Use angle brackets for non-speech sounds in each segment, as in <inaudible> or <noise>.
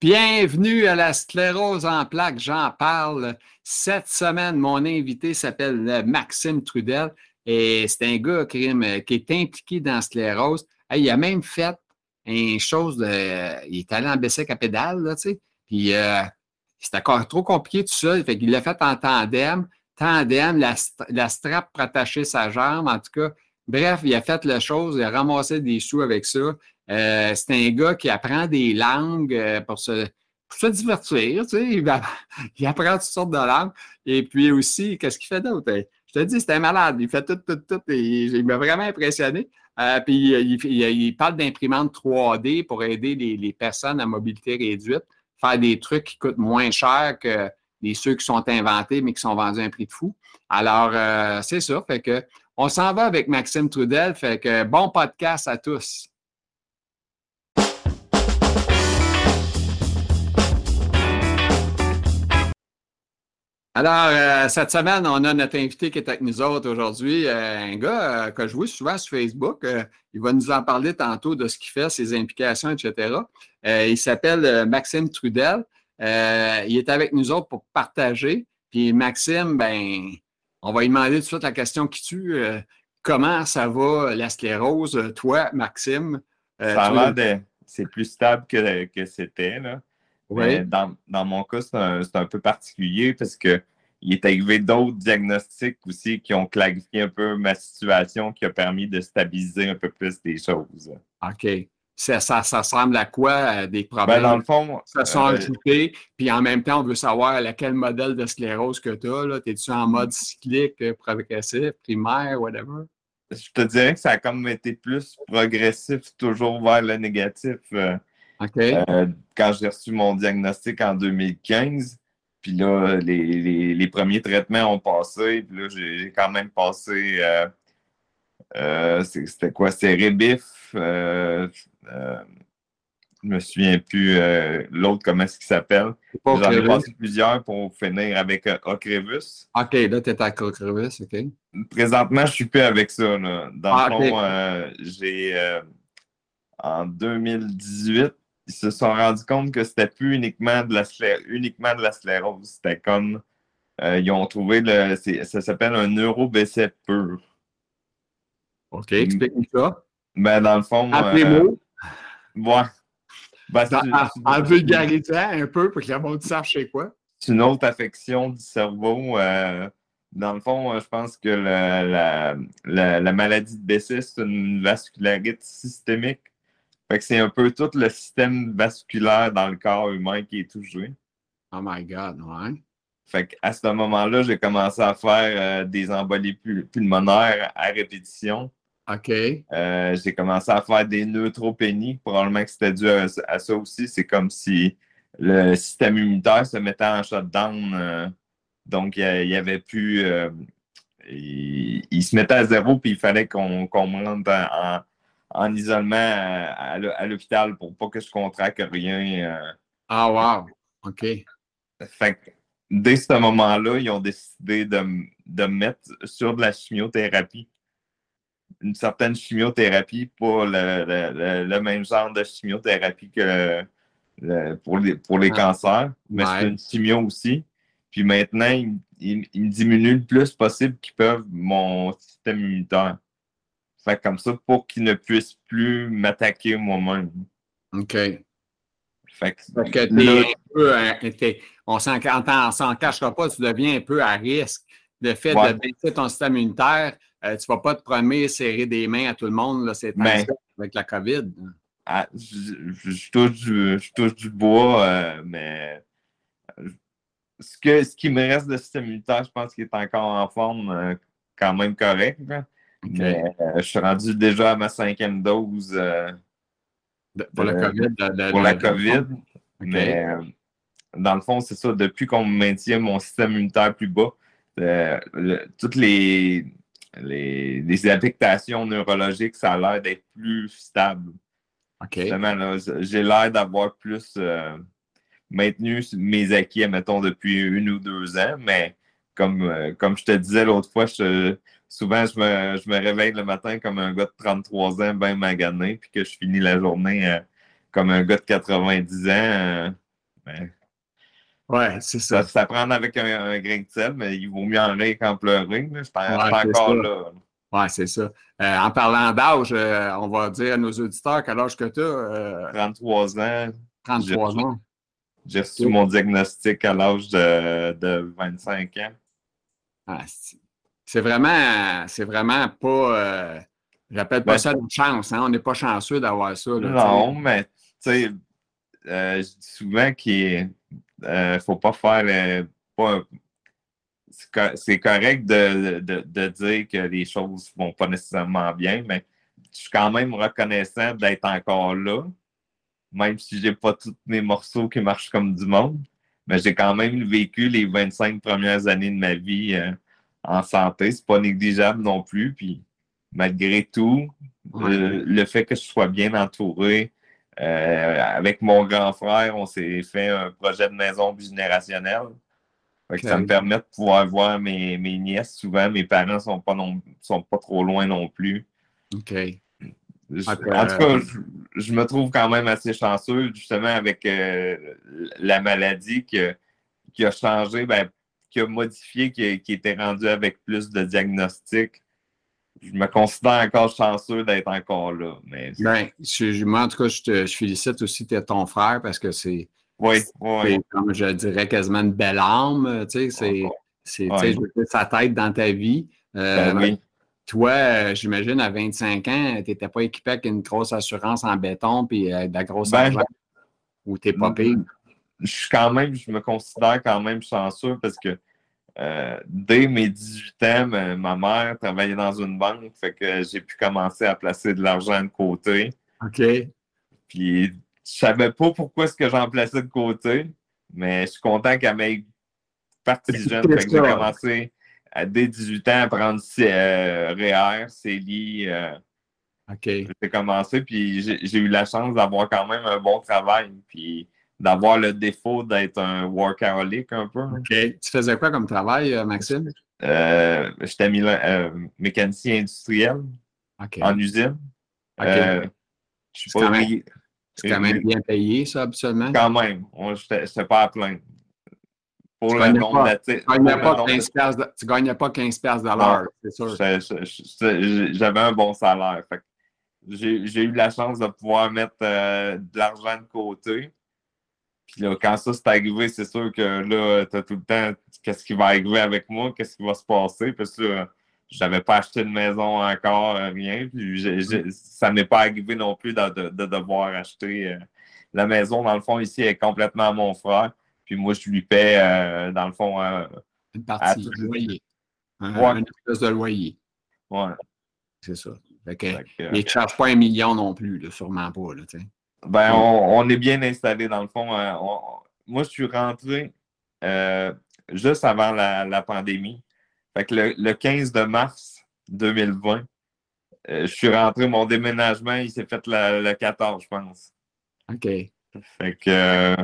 Bienvenue à la sclérose en plaques, j'en parle. Cette semaine, mon invité s'appelle euh, Maxime Trudel et c'est un gars euh, qui est impliqué dans la sclérose. il a même fait une chose. Il est allé en baisser à pédale, tu sais. Puis euh, encore trop compliqué tout ça. Fait qu'il l'a fait en tandem. Tandem, la, la strap pour attacher sa jambe, en tout cas. Bref, il a fait la chose, il a ramassé des sous avec ça. Euh, c'est un gars qui apprend des langues euh, pour, se, divertir. Tu sais, <laughs> il, apprend toutes sortes de langues. Et puis aussi, qu'est-ce qu'il fait d'autre? Je te dis, c'est un malade. Il fait tout, tout, tout. Et il m'a vraiment impressionné. Euh, puis il, parle d'imprimante 3D pour aider les, personnes à mobilité réduite, faire des trucs qui coûtent moins cher que les ceux qui sont inventés, mais qui sont vendus à un prix de fou. Alors, c'est ça. Fait que on s'en va avec Maxime Trudel. Fait que bon podcast à tous. Alors, euh, cette semaine, on a notre invité qui est avec nous autres aujourd'hui, euh, un gars euh, que je vois souvent sur Facebook. il va nous en parler tantôt de ce qu'il fait, ses implications, etc. il s'appelle Maxime Trudel. il est avec nous autres pour partager. Puis Maxime, ben, on va lui demander tout de suite la question qui tue. comment ça va la sclérose, toi, Maxime? c'est plus stable que, que c'était. Là. Dans, dans, mon cas, c'est un, peu particulier parce que il est arrivé d'autres diagnostics aussi qui ont clarifié un peu ma situation, qui a permis de stabiliser un peu plus des choses. OK. Ça, ça, ça ressemble à quoi? des ben, problèmes? dans le fond. Ça sont euh, ajoutés. Puis en même temps, on veut savoir quel modèle de sclérose que tu as. Es-tu en mode cyclique, euh, progressif, primaire, whatever? Je te dirais que ça a comme été plus progressif, toujours vers le négatif. Euh, euh, quand j'ai reçu mon diagnostic en 2015, puis là, les, premiers traitements ont passé, puis là, j'ai quand même passé. Euh, euh, c'était quoi? C'était Rebif. je me souviens plus l'autre, comment est-ce qu'il s'appelle. J'en ai passé plusieurs pour finir avec Ocrevus. OK, là, tu es avec Ocrevus, OK. Présentement, je suis plus avec ça. Là. Dans le ah, fond, j'ai en 2018, ils se sont rendus compte que c'était plus uniquement de la, uniquement de la sclérose. C'était comme. Euh, ils ont trouvé le. Ça s'appelle un neuro-BC pur. OK, explique-nous ça. Ben, dans le fond. En les mots. Ouais. Ben, en, vulgarisant un peu pour que la monde sache c'est quoi. C'est une autre affection du cerveau. Euh, dans le fond, je pense que la, la maladie de BC, c'est une vascularité systémique. Fait que c'est un peu tout le système vasculaire dans le corps humain qui est touché. Oh my God, ouais. Fait qu'à ce moment-là, j'ai commencé à faire euh, des embolies pulmonaires à répétition. OK. Euh, j'ai commencé à faire des neutropénies. Probablement que c'était dû à, ça aussi. C'est comme si le système immunitaire se mettait en shutdown. Euh, donc, il n'y avait plus. Il, se mettait à zéro, puis il fallait qu'on qu rentre en, en isolement à, l'hôpital pour pas que je contracte rien. Euh. Ah, wow! OK. Fait que dès ce moment-là, ils ont décidé de, de me mettre sur de la chimiothérapie. Une certaine chimiothérapie, pas le, même genre de chimiothérapie que pour les, pour les ah. cancers, mais c'est une chimio aussi. Puis maintenant, ils, ils me diminuent le plus possible qu'ils peuvent mon système immunitaire. Fait comme ça pour qu'il ne puisse plus m'attaquer moi-même. OK. Fait que, un peu, hein, on s'en cachera pas, tu deviens un peu à risque. Le fait de baisser ton système immunitaire, euh, tu ne vas pas te promener serrer des mains à tout le monde, c'est ben, avec la COVID. Ah, je, touche du, bois, euh, mais ce, que, ce qui me reste de système immunitaire, je pense qu'il est encore en forme euh, quand même correct. Mais euh, je suis rendu déjà à ma cinquième dose. Euh, pour la COVID. pour la COVID. Mais euh, dans le fond, c'est ça. Depuis qu'on maintient mon système immunitaire plus bas, toutes les, les, affectations neurologiques, ça a l'air d'être plus stable. J'ai l'air d'avoir plus maintenu mes acquis, mettons, depuis une ou deux ans, mais comme, comme je te disais l'autre fois, je, souvent, je me, réveille le matin comme un gars de 33 ans, bien magané, puis que je finis la journée euh, comme un gars de 90 ans. Euh, Oui, c'est ça. ça. prend avec un, grain de sel, mais il vaut mieux en rire qu'en pleurer. Je suis encore là. Oui, c'est ça. Euh, en parlant d'âge, on va dire à nos auditeurs quel âge que tu as. 33 ans. 33 ans. J'ai reçu mon diagnostic à l'âge de, 25 ans. Ah, c'est vraiment, c'est vraiment pas. Euh, j'appelle pas ben, ça une chance. Hein? On n'est pas chanceux d'avoir ça. non, mais tu sais, euh, je dis souvent qu'il ne euh, faut pas faire. c'est correct de, dire que les choses ne vont pas nécessairement bien, mais je suis quand même reconnaissant d'être encore là même si j'ai pas tous mes morceaux qui marchent comme du monde. Mais j'ai quand même vécu les 25 premières années de ma vie euh, en santé. C'est pas négligeable non plus. Puis malgré tout, le, fait que je sois bien entouré, euh, avec mon grand frère, on s'est fait un projet de maison bigénérationnelle. Ça me permet de pouvoir voir mes, mes nièces souvent. Mes parents ne sont, pas sont pas trop loin non plus. OK en tout cas, je, me trouve quand même assez chanceux, justement, avec euh, la maladie qui, a changé, ben, qui a modifié, qui, était rendu avec plus de diagnostics. Je me considère encore chanceux d'être encore là. Mais... Ben, moi, en tout cas, je, te, félicite aussi ton frère parce que c'est. Oui, oui. Comme je dirais, quasiment une belle âme. Tu sais, c'est. sa tête dans ta vie. Euh, ben. Toi, euh, j'imagine, à 25 ans, tu n'étais pas équipé avec une grosse assurance en béton puis euh, de la grosse ben, argent. Ou t'es pas pire? Je suis quand même, je me considère quand même chanceux parce que euh, dès mes 18 ans, ma, mère travaillait dans une banque, fait que j'ai pu commencer à placer de l'argent de côté. OK. Puis je savais pas pourquoi est-ce que j'en plaçais de côté, mais je suis content qu'elle m'ait parti jeune. Fait que j'ai commencé à dès 18 ans à prendre euh, REER, CELI. Euh, OK. J'ai commencé, puis j'ai eu la chance d'avoir quand même un bon travail, puis d'avoir le défaut d'être un workaholic un peu. OK. Tu faisais quoi comme travail, euh, Maxime? Euh, J'étais mécanicien industriel en usine. OK. c'est quand, quand, même bien payé, ça, absolument? Quand même. Je pas à plaindre pour le nombre de Tu ne gagnais pas 15 piastres de l'heure, c'est sûr. J'avais un bon salaire. J'ai eu la chance de pouvoir mettre euh, de l'argent de côté. Puis là, quand ça s'est arrivé, c'est sûr que là, tu as tout le temps qu'est-ce qui va arriver avec moi, qu'est-ce qui va se passer? Parce que je n'avais pas acheté de maison encore, euh, rien. Puis ça m'est pas arrivé non plus de, devoir acheter euh, la maison. Dans le fond, ici, est complètement à mon frère. Puis moi, je lui paie, euh, dans le fond, euh, une partie du loyer. Une espèce de loyer. Ouais. C'est ça. Fait que, ne charge pas un million non plus, là, sûrement pas. Là, ben, on, est bien installé dans le fond. Euh, moi, je suis rentré juste avant la, pandémie. Fait que le, 15 de mars 2020, je suis rentré, mon déménagement, il s'est fait le 14, je pense. OK. Fait que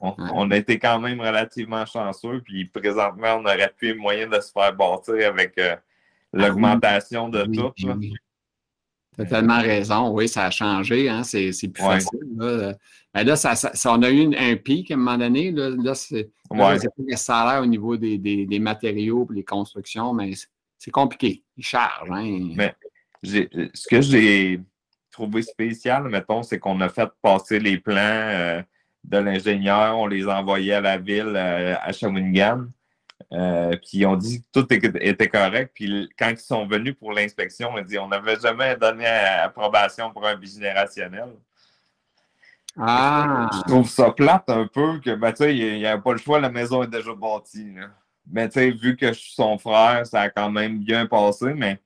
on, a été quand même relativement chanceux, puis présentement, on aurait pu moyen de se faire bâtir avec euh, ah l'augmentation de tout. Tu as tellement raison, oui, ça a changé, hein, c'est plus facile. Là, ben là ça, on a eu un pic à un moment donné. Là, là c'est le salaire au niveau des, des, matériaux et les constructions, mais c'est compliqué. Ils chargent. Hein. Mais ce que j'ai trouvé spécial, mettons, c'est qu'on a fait passer les plans. Euh, de l'ingénieur, on les a envoyés à la ville, euh, à Shawinigan. Euh, puis ils ont dit que tout était correct. Puis quand ils sont venus pour l'inspection, on a dit on n'avait jamais donné approbation pour un bigénérationnel. Ah. Je trouve ça plate un peu que ben, il n'y a pas le choix, la maison est déjà bâtie. Mais vu que je suis son frère, ça a quand même bien passé, mais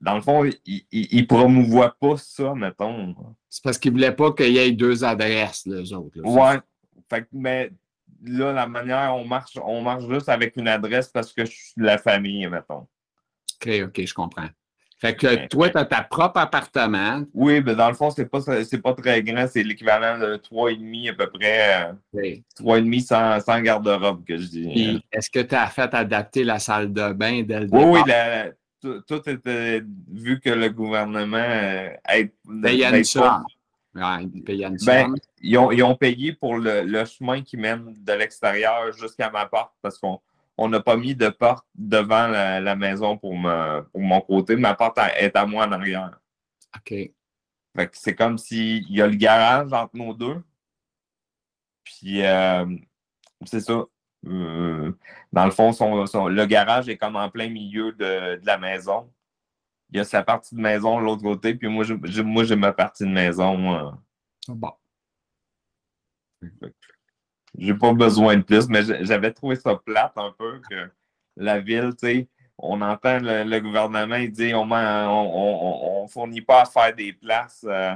dans le fond, il ne promouvoit pas ça, mettons. C'est parce qu'il ne voulait pas qu'il y ait deux adresses, les autres. ouais. Fait mais là, la manière on marche, on marche juste avec une adresse parce que je suis de la famille, mettons. OK, OK, je comprends. Fait que toi, tu as ta propre appartement. Oui, mais dans le fond, c'est pas, pas très grand. C'est l'équivalent de 3,5 à peu près. Okay. 3,5 sans, sans garde-robe, que je dis. Est-ce que tu as fait adapter la salle de bain dès le Oui, oui, tout, était vu que le gouvernement euh, aide, ben, ils, ben, ils, ont, payé pour le, chemin qui mène de l'extérieur jusqu'à ma porte parce qu'on n'a pas mis de porte devant la, maison pour, pour mon côté. Ma porte est à moi en arrière. OK. c'est comme s'il y a le garage entre nos deux. Puis, euh, c'est ça. Euh, dans le fond, le garage est comme en plein milieu de, la maison. Il y a sa partie de maison de l'autre côté, puis moi, j'ai, moi, j'ai ma partie de maison. Euh. Bon. J'ai pas besoin de plus, mais j'avais trouvé ça plate un peu que la ville, tu sais, on entend le, gouvernement, il dit on ne fournit pas à faire des places euh,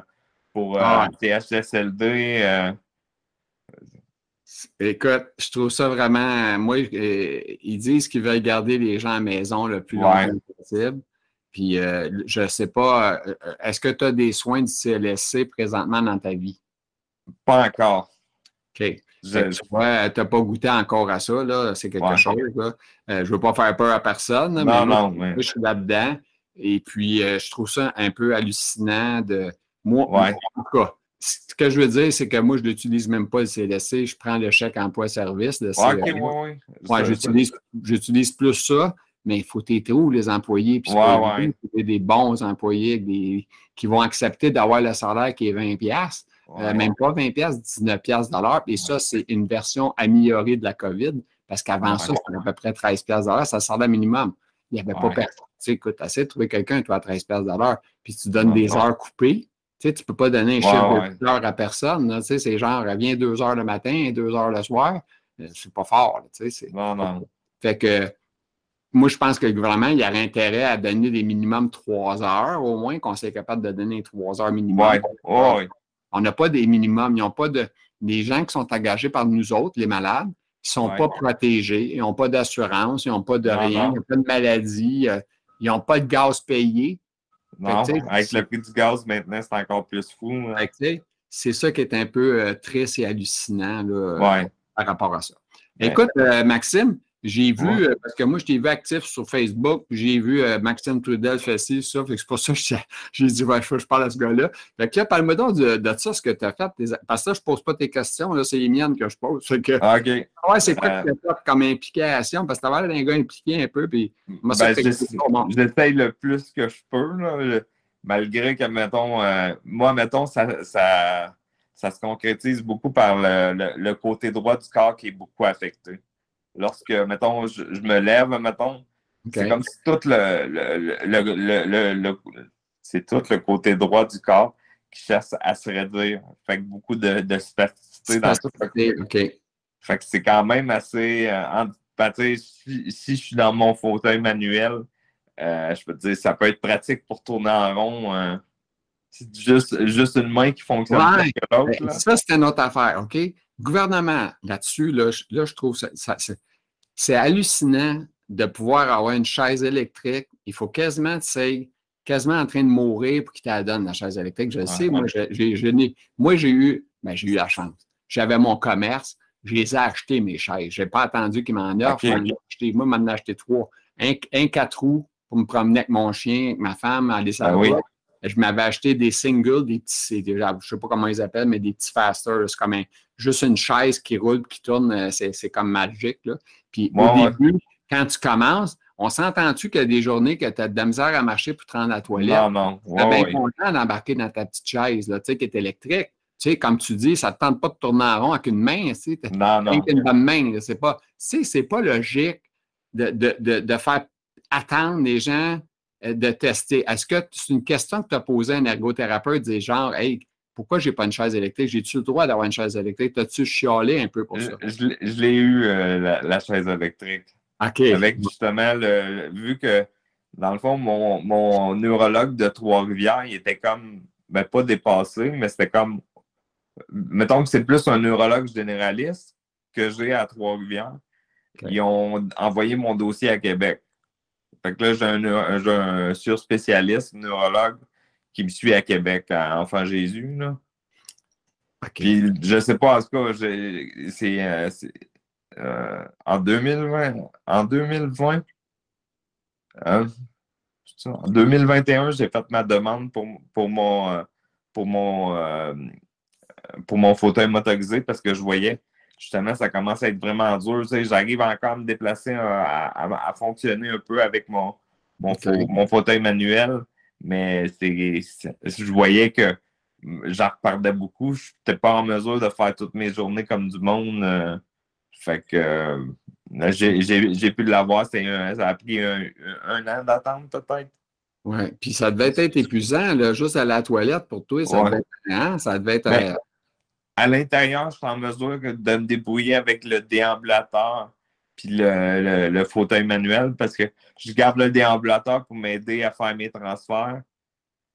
pour euh, THSLD. Écoute, je trouve ça vraiment. Moi, euh, ils disent qu'ils veulent garder les gens à la maison le plus longtemps possible. Puis, euh, je ne sais pas, euh, est-ce que tu as des soins du CLSC présentement dans ta vie? Pas encore. OK. tu n'as pas goûté encore à ça, là. C'est quelque chose, là. je ne veux pas faire peur à personne. Non, mais non, je suis là-dedans. Et puis, je trouve ça un peu hallucinant de. Moi, en tout cas, ce que je veux dire, c'est que moi, je n'utilise même pas le CLSC. Je prends le chèque emploi-service. j'utilise plus ça, mais il faut t'aider où les employés? Puis ouais, des bons employés qui vont accepter d'avoir le salaire qui est 20$. Euh, même pas 20$, 19$ de l'heure. Et ça, c'est une version améliorée de la COVID. Parce qu'avant ça, c'était à peu près 13$ de l'heure. Ça salaire minimum. Il n'y avait pas personne. Tu sais, écoute, assez de trouver quelqu'un, toi, à 13$ de l'heure. Puis tu donnes des heures coupées tu sais, tu peux pas donner un chiffre de heures à personne. Tu sais, c'est genre, viens deux heures le matin et deux heures le soir. Euh, c'est pas fort. tu sais, non, non. Fait que moi, je pense que le gouvernement, il aurait intérêt à donner des minimums trois heures, au moins, qu'on soit capable de donner trois heures minimum. Ouais. On n'a pas des minimums. Ils n'ont pas de. Les gens qui sont engagés par nous autres, les malades, qui ne sont pas protégés, ils n'ont pas d'assurance, ils n'ont pas de rien, ils n'ont pas de maladie, euh, ils n'ont pas de gaz payé. Non, avec le prix du gaz maintenant, c'est encore plus fou. Hein. C'est ça qui est un peu euh, triste et hallucinant là, par rapport à ça. Écoute, euh, Maxime, j'ai vu, euh, parce que moi, je t'ai vu actif sur Facebook, j'ai vu Maxime Trudel faire ci, ça, c'est pour ça que <laughs> j'ai dit, ouais, je, je parle à ce gars-là. Fait que là, parle-moi donc de, ça, ce que tu as fait. parce que là, je ne pose pas tes questions, là, c'est les miennes que je pose. que, ah, OK. <laughs> Ouais, c'est quoi que tu as fait comme implication? Parce que tu as l'air d'un gars impliqué un peu, puis moi, ben, J'essaye le plus que je peux, là, malgré que, mettons, euh, moi, mettons, ça, ça, ça, se concrétise beaucoup par le, le, côté droit du corps qui est beaucoup affecté lorsque, mettons, je, me lève, mettons, c'est comme si tout le, le, c'est tout le côté droit du corps qui cherche à se réduire. Fait que beaucoup de, de spasticité dans tout le. Fait que c'est quand même assez. Euh, ben, si, si, je suis dans mon fauteuil manuel, euh, je peux te dire, ça peut être pratique pour tourner en rond. Euh, c'est juste, juste une main qui fonctionne ouais. que l'autre. Ben, ça, c'est une autre affaire, OK? Gouvernement, là-dessus, là, là, je trouve ça, c'est hallucinant de pouvoir avoir une chaise électrique. Il faut quasiment, tu sais, quasiment en train de mourir pour qu'il te la donne, la chaise électrique. Je sais, moi, j'ai, moi, j'ai eu, ben, j'ai eu la chance. J'avais mon commerce, je les ai achetés, mes chaises. Je n'ai pas attendu qu'ils m'en offrent. Moi, m'en ai acheté trois. Un, un, quatre roues pour me promener avec mon chien, avec ma femme, aller ah, oui. Je m'avais acheté des singles, des petits, je ne sais pas comment ils appellent, mais des petits fasters. C'est comme juste une chaise qui roule, qui tourne, euh, c'est comme magique. Là. Puis au début, quand tu commences, on s'entend-tu qu'il y a des journées que tu as de la misère à marcher pour te rendre à la toilette? Non, non. tu es bien content d'embarquer dans ta petite chaise, là, tu sais, qui est électrique. Tu sais, comme tu dis, ça ne te tente pas de tourner en rond avec une main. Tu sais, non, non. une bonne main. C'est pas, pas logique de, de, de, de faire attendre les gens de tester. Est-ce que c'est une question que tu as posée à un ergothérapeute, des genre, hey, pourquoi j'ai pas une chaise électrique? J'ai-tu le droit d'avoir une chaise électrique? T'as-tu chialé un peu pour ça? Je, l'ai eu, euh, la, chaise électrique. OK. Avec justement, le, vu que, dans le fond, mon, neurologue de Trois-Rivières, il était comme, ben, pas dépassé, mais c'était comme, mettons que c'est plus un neurologue généraliste que j'ai à Trois-Rivières. Ils ont envoyé mon dossier à Québec. Fait que là, j'ai un, un, surspécialiste, neurologue, qui me suit à Québec, à Enfant Jésus. Là. Puis, je sais pas, en tout cas, c'est euh, euh, en 2020. En 2020. Hein, en 2021, j'ai fait ma demande pour, pour mon, euh, pour mon, euh, pour mon fauteuil motorisé parce que je voyais justement ça commence à être vraiment dur. J'arrive encore à me déplacer, à, fonctionner un peu avec mon, mon, mon fauteuil manuel, mais je voyais que j'en repardais beaucoup. Je n'étais pas en mesure de faire toutes mes journées comme du monde. Euh, fait que euh, j'ai pu l'avoir. Ça a pris un, an d'attente peut-être. Oui, puis ça devait être épuisant, là, juste à la toilette pour toi. Ça, devait, être, hein, ça devait être. Euh, à l'intérieur, je suis en mesure de me débrouiller avec le déambulateur puis le, le, fauteuil manuel parce que je garde le déambulateur pour m'aider à faire mes transferts.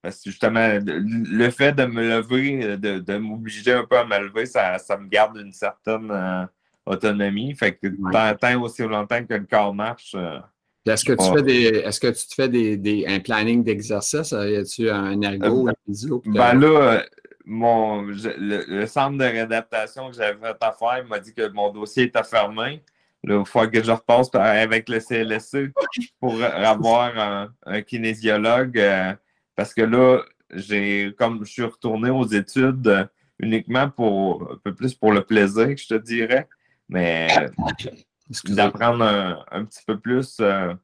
Parce que justement, le fait de me lever, de, de m'obliger un peu à me lever, ça, ça me garde une certaine euh, autonomie. Fait que tant, aussi longtemps que le corps marche. Euh, est-ce que tu fais des. Est-ce que tu te fais des, des un planning d'exercice? Y a-tu un ergo, un physio? Ben là, mon, le, centre de réadaptation que j'avais fait à faire m'a dit que mon dossier était fermé. il faut que je repasse avec le CLSC pour avoir un, kinésiologue. Euh, parce que là, j'ai comme je suis retourné aux études euh, uniquement pour un peu plus pour le plaisir, je te dirais. Mais d'apprendre un, petit peu plus. Euh,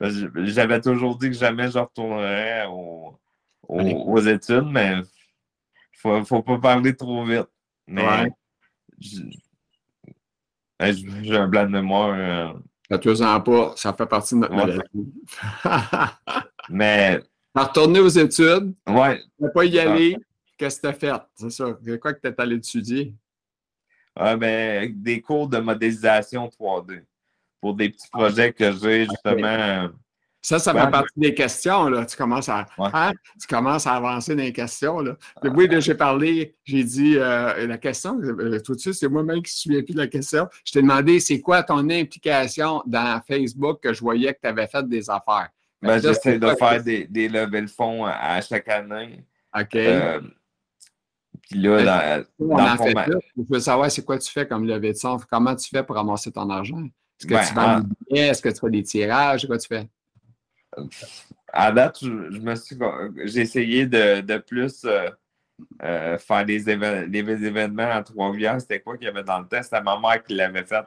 j'avais toujours dit que jamais je retournerais aux études, mais faut, faut pas parler trop vite. Mais j'ai un blanc de mémoire. Ça te sens pas, ça fait partie de notre maladie. <laughs> mais Retourner aux études. Ouais. Ne pas y aller. Qu'est-ce que tu as fait? C'est ça. Quoi que tu es allé étudier? Ah, ben, des cours de modélisation 3D pour des petits projets que j'ai justement. Ça, ça fait partie des questions. Là. Tu, commences à, hein? tu commences à avancer dans les questions. Là. Oui, j'ai parlé, j'ai dit euh, la question, euh, tout de suite, c'est moi-même qui ne souviens plus de la question. Je t'ai demandé c'est quoi ton implication dans Facebook que je voyais que tu avais fait des affaires? Ben, j'essaie de faire des, des levées de fonds à, chaque année. OK. Euh, puis là, dans, dans fait Je veux savoir c'est quoi tu fais comme levée de fonds? Comment tu fais pour ramasser ton argent? Est-ce que ben, tu vends des billets? Est-ce que tu fais des tirages? Quoi tu fais? À date, je, me suis j'ai essayé de, de plus euh, euh, faire des, événements en Trois-Rivières. C'était quoi qu'il y avait dans le test? C'était ma mère qui l'avait fait.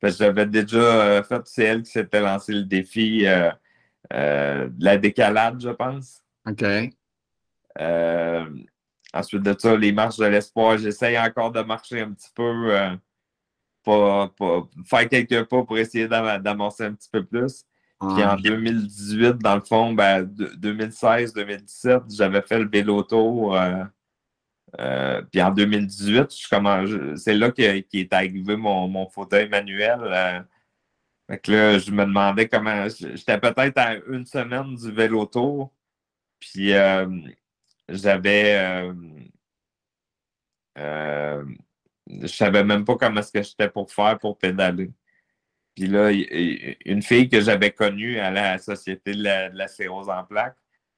parce que j'avais déjà fait, c'est elle qui s'était lancé le défi euh, la décalade, je pense. OK. Euh, ensuite de ça, les marches de l'espoir, j'essaye encore de marcher un petit peu, euh, pour, faire quelques pas pour essayer d'amorcer un petit peu plus. Puis en 2018, dans le fond, ben, 2016-2017, j'avais fait le vélo tour. puis en 2018, c'est là qu'est est arrivé mon, mon fauteuil manuel. Fait que là, je me demandais comment. J'étais peut-être à une semaine du vélo tour. Puis euh, j'avais. Euh, euh, je savais même pas comment est-ce que j'étais pour faire pour pédaler. Puis là, une fille que j'avais connue à la Société de la, de en plaques,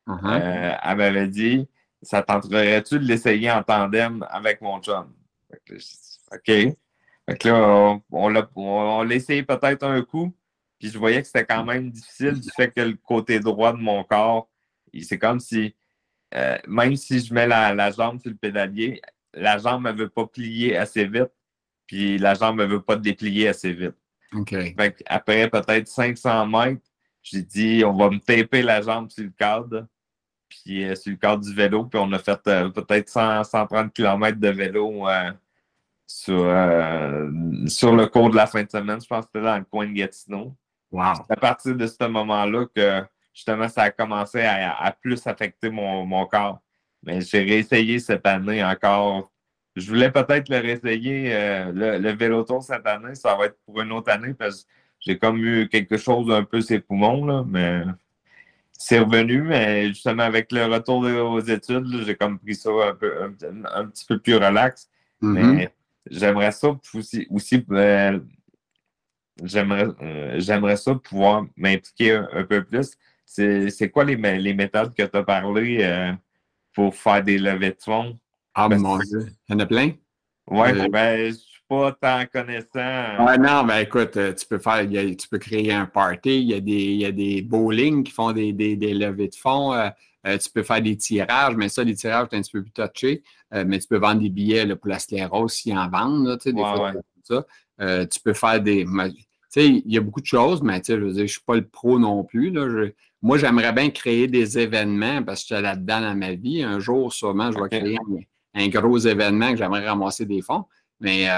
uh-huh. elle m'avait dit Ça tenterait-tu de l'essayer en tandem avec mon chum? OK. Fait que là, on, l'a essayé peut-être un coup, puis je voyais que c'était quand même difficile du fait que le côté droit de mon corps, c'est comme si, euh, même si je mets la, jambe sur le pédalier, la jambe ne veut pas plier assez vite, puis la jambe ne veut pas déplier assez vite. Fait après peut-être 500 mètres, j'ai dit, on va me taper la jambe sur le cadre, puis euh, sur le cadre du vélo, puis on a fait euh, peut-être 130 km de vélo sur, euh, sur le cours de la fin de semaine. Je pense que c'était dans le coin de Gatineau. Wow. C'est à partir de ce moment-là que justement ça a commencé à, plus affecter mon, corps. Mais j'ai réessayé cette année encore. Je voulais peut-être le réessayer, euh, le, le vélo tour cette année. Ça va être pour une autre année parce que j'ai comme eu quelque chose un peu ses poumons, là, mais c'est revenu. Mais justement, avec le retour aux études, j'ai comme pris ça un, peu, un, petit peu plus relax. Mm-hmm. Mais j'aimerais ça aussi, aussi euh, j'aimerais, euh, j'aimerais ça pouvoir m'impliquer un, peu plus. C'est, quoi les, les, méthodes que tu as parlé euh, pour faire des levées de fonds? Ah, mon Dieu. Il y en a plein? Oui, ben, je ne suis pas tant connaissant. Ouais, non, ben écoute, tu peux faire, tu peux créer un party. Il y a des, il y a des bowling qui font des, des, des levées de fonds. Euh, tu peux faire des tirages, mais ça, les tirages, c'est un petit peu plus touché. Euh, mais tu peux vendre des billets là, pour la sclérose s'ils en vendent, tu sais, des fois, ça. Euh, tu peux faire des. Tu sais, il y a beaucoup de choses, mais tu sais, je veux dire, je ne suis pas le pro non plus. Là. moi, j'aimerais bien créer des événements parce que je suis là-dedans dans ma vie. Un jour, sûrement, je vais créer un, gros événement que j'aimerais ramasser des fonds. Mais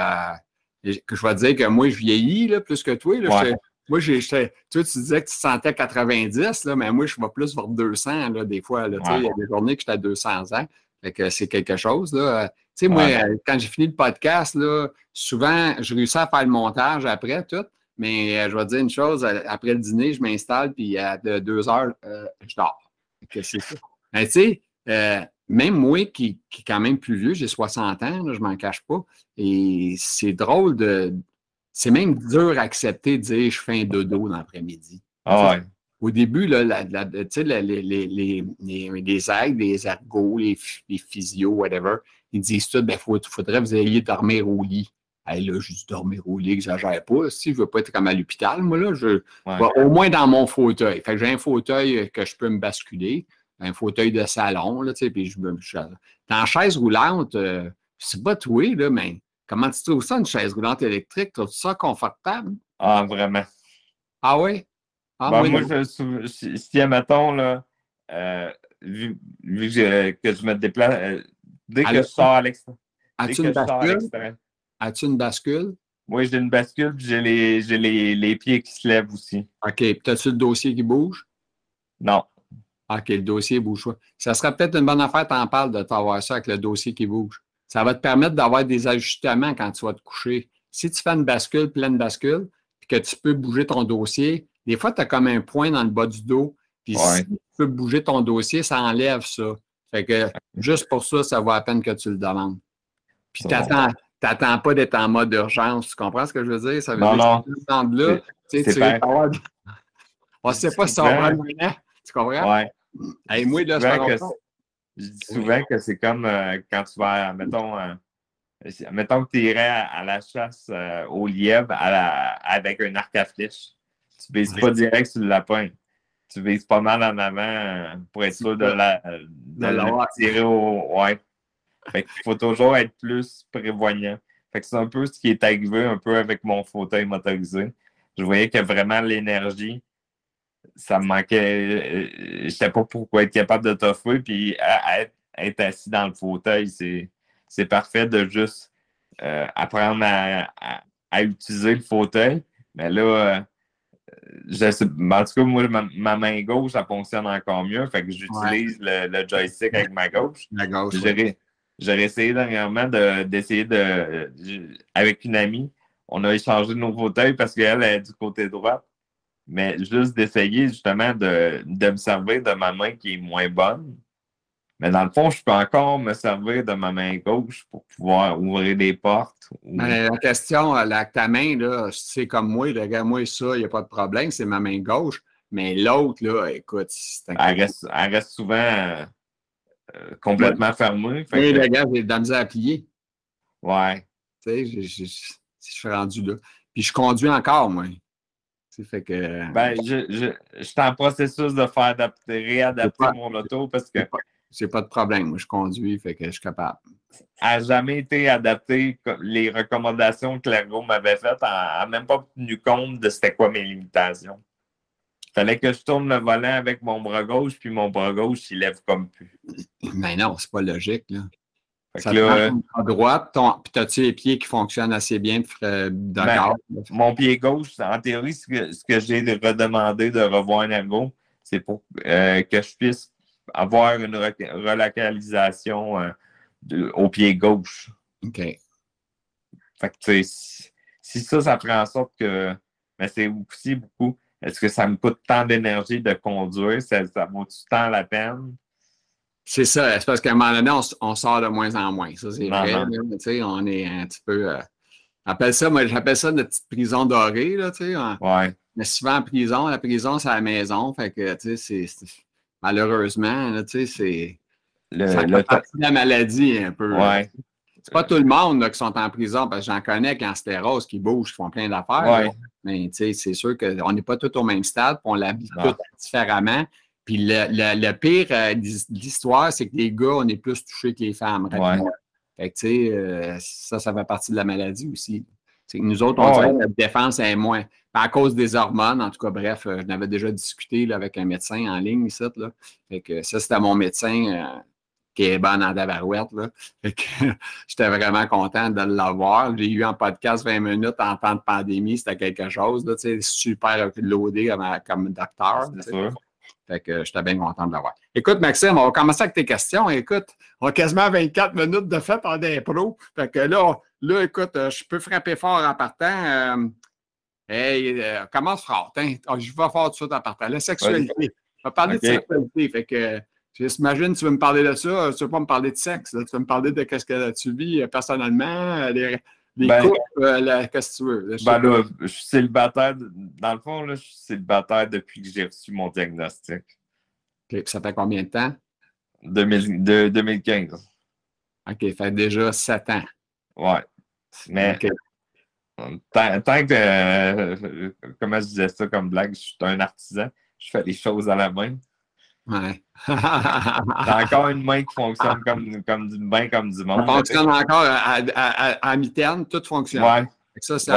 que je vais te dire que moi, je vieillis là, plus que toi. Là, moi, j'ai, toi, tu disais que tu sentais 90, là, mais moi, je vais plus vers 200 là, des fois. Là, Il y a des journées que j'étais à 200 ans. Fait que c'est quelque chose. Là. Tu sais, moi, quand j'ai fini le podcast, là, souvent, je réussis à faire le montage après tout. Mais euh, je vais te dire une chose, euh, après le dîner, je m'installe, puis à deux heures, euh, je dors. c'est ça. tu sais, même moi qui, qui est quand même plus vieux, j'ai 60 ans, là, je m'en cache pas. Et c'est drôle de, c'est même dur à accepter de dire je fais un dodo dans l'après-midi. Ah Au début, là, la, les, les, les, les, aides, les ergots, les, les physios, whatever, ils disent tout, ben, il faudrait que vous ayez dormir au lit. Hey, là, juste dormir au lit, j'exagère pas. Si je veux pas être comme à l'hôpital, moi, là, je au moins dans mon fauteuil. Fait que j'ai un fauteuil que je peux me basculer, un fauteuil de salon, là, tu sais, puis je me. Dans la chaise roulante, euh, c'est pas toi, là, mais Comment tu trouves ça, une chaise roulante électrique? Trouves-tu ça confortable? Ah, vraiment. Ah oui? Ah, ben, moi, je, si, si, admettons, là, euh, vu, que, je me déplace, euh, dès que je sors à l'extérieur. As-tu une, bascule? As-tu une bascule? Oui, j'ai une bascule, puis j'ai les, les, les, pieds qui se lèvent aussi. OK. Puis as-tu le dossier qui bouge? Non. OK, le dossier bouge pas. Ça serait peut-être une bonne affaire, t'en parles, de t'avoir ça avec le dossier qui bouge. Ça va te permettre d'avoir des ajustements quand tu vas te coucher. Si tu fais une bascule, pleine bascule, puis que tu peux bouger ton dossier, des fois, tu as comme un point dans le bas du dos. Puis si tu peux bouger ton dossier, ça enlève ça. Fait que juste pour ça, ça vaut la peine que tu le demandes. Puis tu n'attends pas d'être en mode urgence. Tu comprends ce que je veux dire? Ça veut non, dire non. que là, tu sais, tu avoir... On ne sait pas si ça va Tu comprends? Oui. moi, là, je dis souvent que c'est comme euh, quand tu vas, mettons, euh, mettons que tu irais à, la chasse euh, au lièvre avec un arc à flèche. Tu ne vises pas direct sur le lapin. Tu vises pas mal en avant pour être sûr de, la, de, tirer au. Ouais. Fait qu'il faut toujours être plus prévoyant. Fait que c'est un peu ce qui est arrivé un peu avec mon fauteuil motorisé. Je voyais que vraiment l'énergie ça me manquait. Je ne sais pas pourquoi être capable de t'offrir. Puis être, assis dans le fauteuil, c'est parfait de juste euh, apprendre à, utiliser le fauteuil. Mais là, euh, je sais, en tout cas, moi, ma, main gauche, ça fonctionne encore mieux. Fait que j'utilise le, joystick avec ma gauche. La gauche. J'aurais essayé dernièrement d'essayer de, Avec une amie, on a échangé nos fauteuils parce qu'elle est du côté droit mais juste d'essayer justement de, me servir de ma main qui est moins bonne. Mais dans le fond, je peux encore me servir de ma main gauche pour pouvoir ouvrir des portes. la question, là, ta main, là, c'est comme moi, regarde moi ça, il n'y a pas de problème, c'est ma main gauche. Mais l'autre, là, écoute, c'est elle reste, elle reste souvent euh, complètement fermée. oui, que... regarde, j'ai de la misère à plier. Ouais. Tu sais, je suis rendu là. Puis je conduis encore, moi. Fait que... Ben, je, je, je suis en processus de faire adapter, réadapter mon auto parce que. C'est pas de problème. Moi, je conduis, fait que je suis capable. n'a jamais été adapté les recommandations que l'ergo m'avait faites, n'a même pas tenu compte de c'était quoi mes limitations. Il fallait que je tourne le volant avec mon bras gauche, puis mon bras gauche, il lève comme plus. Mais non, c'est pas logique, là. Ça à droite, puis as-tu les pieds qui fonctionnent assez bien de ben, Mon pied gauche, en théorie, ce que, j'ai redemandé de revoir un ergo, c'est pour euh, que je puisse avoir une relocalisation euh, au pied gauche. OK. Fait que, si, si ça, ça prend en sorte que. Mais c'est aussi beaucoup. Est-ce que ça me coûte tant d'énergie de conduire? Ça, ça vaut-tu tant la peine? C'est ça. C'est parce qu'à un moment donné, on, sort de moins en moins. Ça, c'est vrai. sais, on est un petit peu. Euh, appelle ça, moi, j'appelle ça notre petite prison dorée. Là, sais. ouais. Mais souvent en prison, la prison, c'est la maison. Fait que, tu sais, c'est, malheureusement, tu sais, c'est. Le, ça fait partie de la maladie un peu. Ouais. C'est pas tout le monde là, qui sont en prison, parce que j'en connais qui en stérose, qui bougent, qui font plein d'affaires. Ouais. Mais tu sais, c'est sûr qu'on n'est pas tous au même stade, puis on l'habite tout différemment. Puis le, pire euh, de l'histoire, c'est que les gars, on est plus touchés que les femmes. Fait que, tu sais, euh, ça, ça fait partie de la maladie aussi. C'est que nous autres, on dirait que notre défense est moins. À cause des hormones, en tout cas, bref, je n'avais déjà discuté avec un médecin en ligne ici. Là. Fait que ça, c'était mon médecin qui est bon en Davarouette. Là. <laughs> j'étais vraiment content de l'avoir. J'ai eu en podcast 20 minutes en temps de pandémie, c'était quelque chose. Là, super loadé comme, comme docteur. Fait que j'étais bien content de l'avoir. Écoute, Maxime, on va commencer avec tes questions. Écoute, on a quasiment 24 minutes de fait en impro. Fait que là, là, écoute, je peux frapper fort en partant. Euh, hey, euh, commence fort. Hein? Ah, je vais faire tout ça en partant. La sexualité. On va parler de sexualité. Fait que J'imagine tu veux me parler de ça. Tu ne veux pas me parler de sexe. Tu veux me parler de ce que tu vis euh, personnellement, euh, les, les ben, couples, euh, qu'est-ce que tu veux. Ben là, je suis célibataire. Dans le fond, là, je suis célibataire depuis que j'ai reçu mon diagnostic. OK. ça fait combien de temps? 2015. OK. Ça fait déjà sept ans. Ouais. Mais tant, que, comment je disais ça comme blague, je suis un artisan, je fais les choses à la main. Ouais. T'as encore une main qui fonctionne comme, comme du bien comme du monde. Ça fonctionne encore à, à, à, mi-terme, tout fonctionne. Ouais. Ça, c'est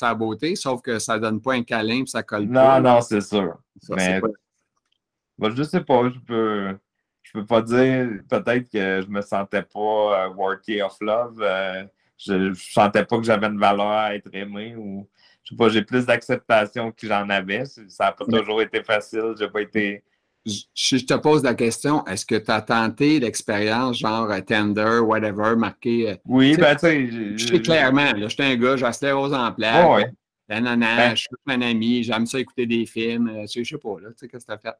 la beauté, sauf que ça ne donne pas un câlin et ça colle pas. Non, non, c'est sûr. Mais pas... je sais pas, je peux. Je peux pas dire peut-être que je me sentais pas euh, worthy of love. Euh, je, ne sentais pas que j'avais une valeur à être aimé ou je sais pas, j'ai plus d'acceptation que j'en avais. Ça n'a pas toujours été facile. J'ai pas été je te pose la question, est-ce que tu as tenté l'expérience genre euh, Tender, whatever, marqué? Euh, oui, ben tu sais. Je clairement, je suis un gars, j'ai aux en place. Oh, ouais. Ben, je suis un ami, j'aime ça écouter des films. Euh, je sais pas, là, tu sais, qu'est-ce que tu as fait?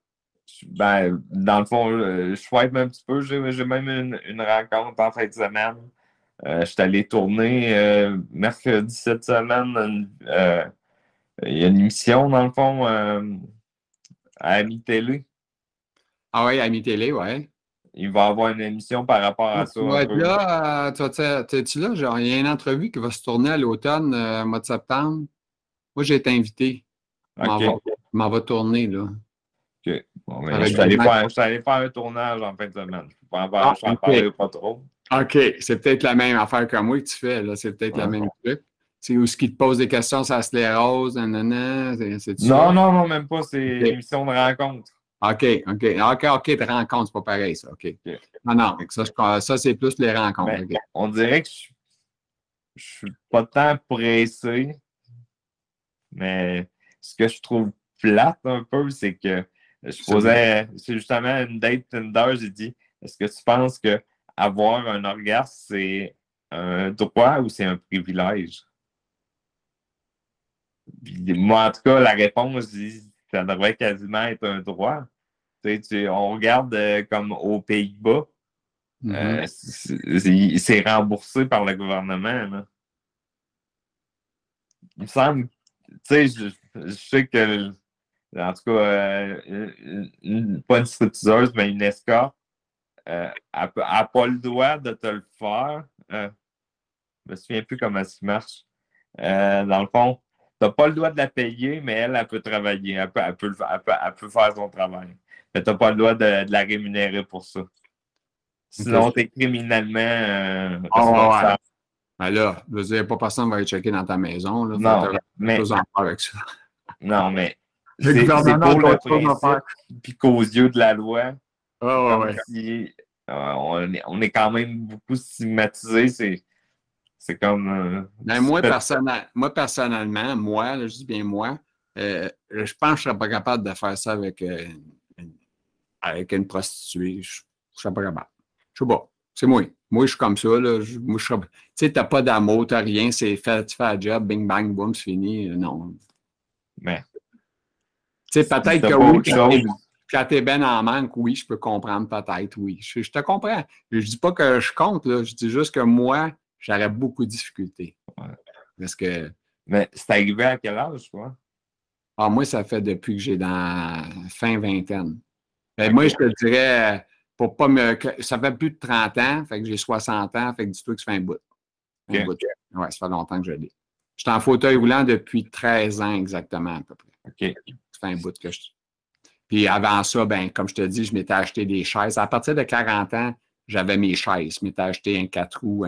Ben, dans le fond, je swipe un petit peu. J'ai même une, une, rencontre en fin de semaine. je suis allé tourner mercredi cette semaine. Il y a une émission, dans le fond, à Ami Télé. Ah oui, Ami Télé, oui. Il va avoir une émission par rapport à ça. Tu vas être là, euh, tu là? Genre, il y a une entrevue qui va se tourner à l'automne, euh, mois de septembre. Moi, j'ai été invité. Je m'en vais tourner, là. OK. Bon, mais je, suis allé faire, faire, un tournage en fin de semaine. Je ne peux pas en, ah, parler pas trop. OK. C'est peut-être la même affaire que moi que tu fais. là. C'est peut-être la même truc. C'est où ce qui te pose des questions sur la sclérose, nanana, Non, non, non, même pas. C'est une émission de rencontre. OK, OK. OK, OK, de rencontres, c'est pas pareil, ça. OK. Non, non, ça, ça c'est plus les rencontres. Ben, on dirait que je, je suis pas tant pressé, mais ce que je trouve plate un peu, c'est que je posais, c'est justement une date Tinder, j'ai dit, est-ce que tu penses que avoir un orgasme, c'est un droit ou c'est un privilège? moi, en tout cas, la réponse, je dis, ça devrait quasiment être un droit. On regarde euh, comme aux Pays-Bas, mm-hmm. euh, c'est remboursé par le gouvernement. Il me semble, tu sais, je, sais que, en tout cas, euh, pas une stripteaseuse, mais une escorte, elle n'a pas le droit de te le faire. je me souviens plus comment ça marche. dans le fond, tu n'as pas le droit de la payer, mais elle, elle peut travailler. Elle peut, elle peut, elle peut, faire son travail. Mais tu n'as pas le droit de, la rémunérer pour ça. Sinon, tu es criminellement. Euh, oh, Ben là, je veux dire, pas personne va aller checker dans ta maison. Là, non, mais. Avec ça. Non, mais. <laughs> C'est pour le principe, puis qu'aux yeux de la loi, oh, ouais, si, euh, on, est, on est quand même beaucoup stigmatisé. C'est c'est comme. Euh, ben, moi, moi, personnellement, moi, je dis bien moi, euh, je pense que je ne serais pas capable de faire ça avec, euh, une, avec une prostituée. Je ne serais pas capable. Je sais pas. C'est moi. Moi, je suis comme ça. Là. Je, moi, je Tu sais, tu n'as pas d'amour, tu n'as rien, c'est fait, tu fais un job, bing, bang, boum, c'est fini. Non. Mais. Tu sais, peut-être que oui, quand tu es bien en manque, oui, je peux comprendre peut-être, oui. Je, te comprends. Je ne dis pas que je compte, là. je dis juste que moi, j'aurais beaucoup de difficultés. Parce que. Mais c'est arrivé à quel âge, toi? Ah, moi, ça fait depuis que j'ai dans fin vingtaine. Ben, moi, je te dirais, pour pas me. Ça fait plus de 30 ans, fait que j'ai 60 ans, fait que dis-toi que ça fait un bout. Un bout. Ouais, ça fait longtemps que je l'ai. Je suis en fauteuil roulant depuis 13 ans exactement, à peu près. OK. Ça fait un bout que je. Puis avant ça, ben, comme je te dis, je m'étais acheté des chaises. À partir de 40 ans, j'avais mes chaises. Je m'étais acheté un 4 roues.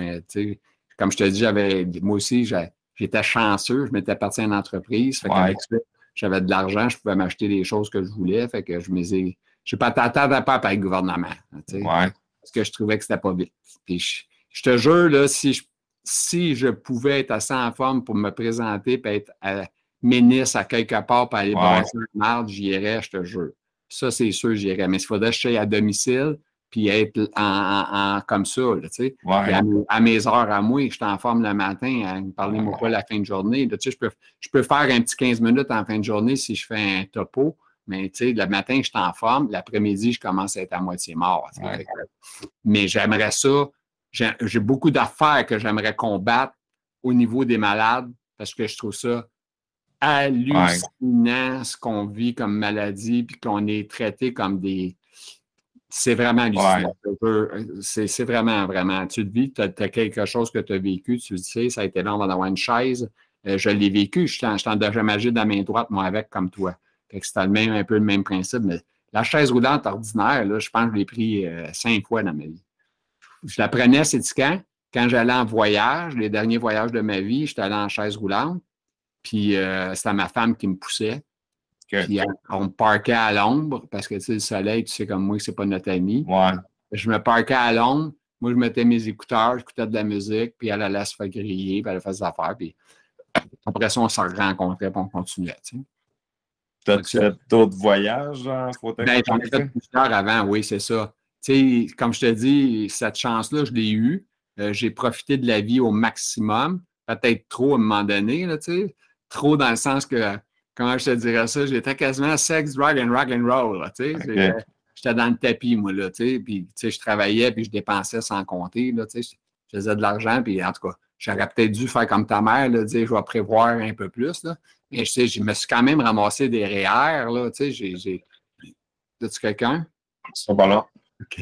comme je te dis, j'avais, moi aussi, j'étais chanceux. Je m'étais parti à une entreprise. Fait j'avais de l'argent, je pouvais m'acheter des choses que je voulais. Fait que je me je pas t'attendais pas avec le gouvernement. Parce que je trouvais que c'était pas vite. Puis je, te jure, là, si je, si je pouvais être assez en forme pour me présenter et être à, ministre à quelque part pour aller ouais. brasser marde, j'y irais, je te jure. Ça, c'est sûr, j'y irais. Mais il faudrait que je sois à domicile puis être en, comme ça, tu sais. À, mes heures à moi, je suis en forme le matin, parlez-moi pas la fin de journée. tu sais, je, peux, je peux faire un petit 15 minutes en fin de journée si je fais un topo, mais tu sais, le matin, je suis en forme, l'après-midi, je commence à être à moitié mort. Mais j'aimerais ça. J'ai beaucoup d'affaires que j'aimerais combattre au niveau des malades parce que je trouve ça hallucinant ce qu'on vit comme maladie, puis qu'on est traité comme des. C'est vraiment hallucinant. C'est vraiment, vraiment. Tu te vis, tu as, quelque chose que tu as vécu, tu le sais, ça a été long d'avoir une chaise. Euh, je l'ai vécu, je suis en, de la main droite, moi, avec, comme toi. C'est même, un peu le même principe, mais la chaise roulante ordinaire, là, je pense que je l'ai pris euh, cinq fois dans ma vie. Je la prenais, c'est quand? Quand j'allais en voyage, les derniers voyages de ma vie, j'étais allé en chaise roulante. Puis euh, c'était ma femme qui me poussait. Puis on me parquait à l'ombre parce que tu sais, le soleil, tu sais comme moi que c'est pas notre ami. Je me parquais à l'ombre. Moi, je mettais mes écouteurs, j'écoutais de la musique, puis elle allait se faire griller, puis elle faisait des affaires. Puis après ça, on se rencontrait, puis on continuait. Tu sais. As fait d'autres voyages en fauteuil? Ben, j'en ai fait plusieurs avant, oui, c'est ça. Tu sais, comme je te dis, cette chance-là, je l'ai eue. Euh, j'ai profité de la vie au maximum, peut-être trop à un moment donné, là, tu sais trop dans le sens que, comment je te dirais ça, j'étais quasiment sex, drug and rock and roll. tu sais. J'étais dans le tapis, moi, là, tu sais, puis tu sais, je travaillais, puis je dépensais sans compter, là, tu sais, je faisais de l'argent, puis en tout cas, j'aurais peut-être dû faire comme ta mère, là, dire, je vais prévoir un peu plus, là. Mais je sais, je me suis quand même ramassé des REER, là, tu sais, j'ai... As-tu quelqu'un? C'est pas là. OK.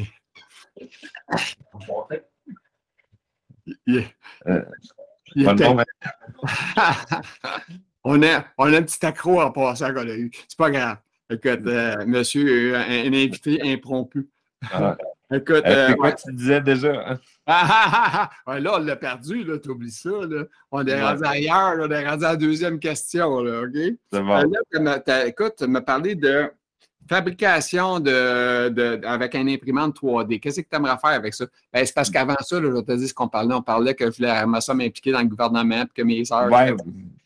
Euh, <laughs> on, a, on a un petit accro en passant qu'on a eu. C'est pas grave. Écoute, euh, monsieur, un, un, invité impromptu. Ah. Écoute. Euh, quoi tu disais déjà? <laughs> là, on l'a perdu, là, oublies ça. Là. On est rendu ailleurs, on est rendu à la deuxième question, là, OK? C'est bon. Euh, écoute, tu m'as parlé de Fabrication de, avec un imprimante 3D. Qu'est-ce que tu aimerais faire avec ça? Ben, c'est parce qu'avant ça, je te dis ce qu'on parlait. On parlait que je voulais m'impliquer dans le gouvernement et que mes sœurs. Ouais,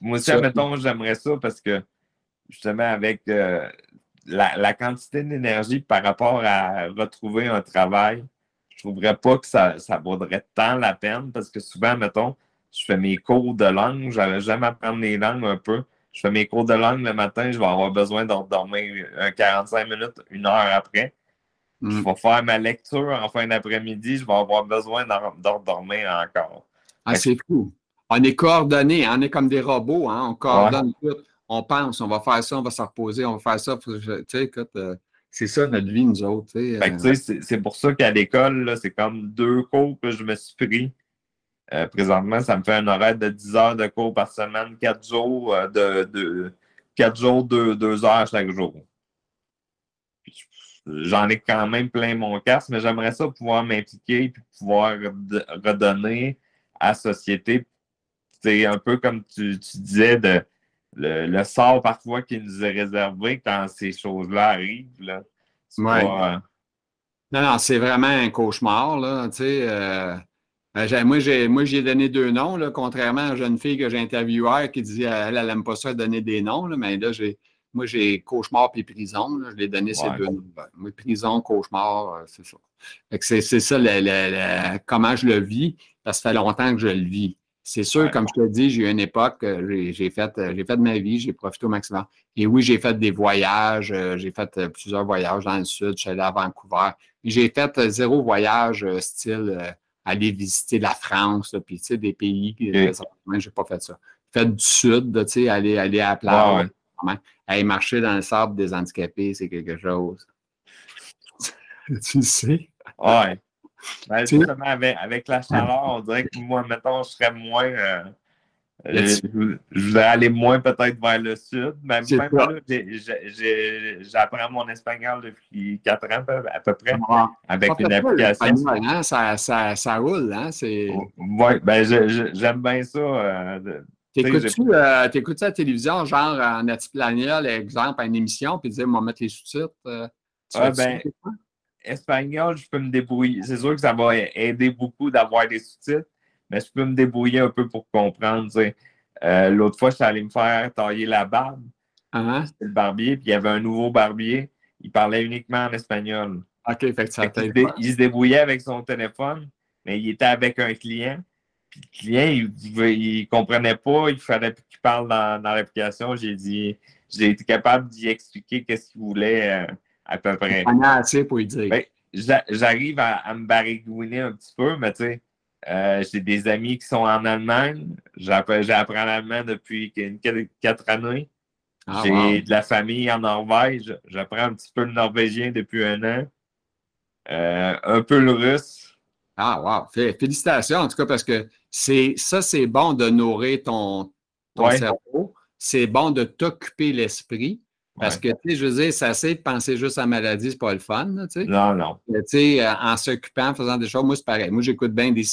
moi aussi, admettons, j'aimerais ça parce que justement, avec euh, la, quantité d'énergie par rapport à retrouver un travail, je ne trouverais pas que ça, ça vaudrait tant la peine parce que souvent, mettons, je fais mes cours de langue, j'aime apprendre les langues un peu je fais mes cours de langue le matin, je vais avoir besoin de dormir 45 minutes, une heure après. Je mm. vais faire ma lecture en fin d'après-midi, je vais avoir besoin d'en dormir encore. Ah, c'est fou. On est coordonnés, hein, on est comme des robots, hein, on coordonne tout. On pense, on va faire ça, on va se reposer, on va faire ça. Tu sais, écoute, euh, c'est ça notre vie, nous autres. Euh. c'est pour ça qu'à l'école, c'est comme deux cours que je me suis pris euh, présentement, ça me fait un horaire de 10 heures de cours par semaine, 4 jours, euh, de, 4 jours, 2, heures chaque jour. J'en ai quand même plein mon casque, mais j'aimerais ça pouvoir m'impliquer et pouvoir redonner à la société. C'est un peu comme tu, disais, de, le, sort parfois qui nous est réservé quand ces choses-là arrivent. Là. Euh, non, non, c'est vraiment un cauchemar. Là, sais, euh, moi, j'ai, moi, j'ai donné deux noms, là, contrairement à la jeune fille que j'ai interviewée qui disait qu'elle n'aime pas ça donner des noms. Là, mais là, j'ai, moi, j'ai cauchemar puis prison. je l'ai donné ces deux noms. Moi, prison, cauchemar, euh, c'est ça. c'est, ça comment je le vis, parce que ça fait longtemps que je le vis. C'est sûr, comme je te dis, j'ai eu une époque, j'ai, j'ai fait, j'ai fait de ma vie, j'ai profité au maximum. Et oui, j'ai fait des voyages, euh, j'ai fait plusieurs voyages dans le sud, je suis allé à Vancouver. J'ai fait zéro voyage style aller visiter la France, puis tu sais, des pays, je n'ai pas fait ça. Fait du sud, tu sais, aller, aller à la plage, aller marcher dans le sable des handicapés, c'est quelque chose. <laughs> tu le sais? Oui. Ben, justement, avec, avec, la chaleur, on dirait que moi, mettons, je serais moins, euh, je, voudrais aller moins peut-être vers le sud. Même, j'apprends mon espagnol depuis quatre ans à peu près avec une application. Hein, ça, ça, ça, roule, hein? Oui, ben, j'aime bien ça. Euh, T'écoutes-tu euh, à la télévision, genre en espagnol, exemple, à une émission, puis dire, on va mettre les sous-titres? Euh, ben, espagnol, je peux me débrouiller. C'est sûr que ça va aider beaucoup d'avoir des sous-titres, mais je peux me débrouiller un peu pour comprendre. Euh, l'autre fois, je suis allé me faire tailler la barbe. Uh-huh. C'était le barbier, puis il y avait un nouveau barbier. Il parlait uniquement en espagnol. OK, fait que ça il, il se débrouillait avec son téléphone, mais il était avec un client. Puis le client, il ne comprenait pas, il fallait qu'il parle dans, l'application. J'ai dit, j'ai été capable d'y expliquer qu'est-ce qu'il voulait euh, à peu près. On a assez pour y dire. Ben, j'arrive à, me barrigouiner un petit peu, mais tu sais, euh, j'ai des amis qui sont en Allemagne. J'apprends l'allemand depuis quatre années. Ah, j'ai de la famille en Norvège. J'apprends un petit peu le norvégien depuis un an. Euh, un peu le russe. Ah, wow. Félicitations, en tout cas, parce que c'est ça, c'est bon de nourrir ton, cerveau. C'est bon de t'occuper l'esprit. Parce que, tu sais, je veux dire, c'est assez de penser juste à la maladie, c'est pas le fun, tu sais. Non, non. Tu sais, euh, en s'occupant, en faisant des choses, moi, c'est pareil. Moi, j'écoute bien des...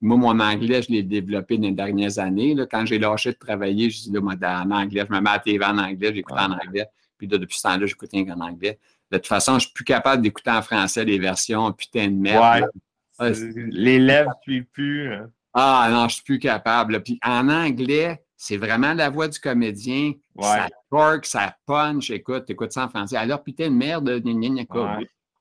Moi, mon anglais, je l'ai développé dans les dernières années. Là. Quand j'ai lâché de travailler, je dis, là, moi, en anglais, je me mets à TV en anglais, j'écoute en anglais. Puis depuis ce temps-là, j'écoute en anglais. De toute façon, je suis plus capable d'écouter en français les versions putain de merde. Ouais. les lèvres ne suivent plus. Hein. Ah non, je suis plus capable. Puis en anglais, c'est vraiment la voix du comédien. Ça torque, ça punch. Écoute, écoute ça en français. Alors, putain de merde, Il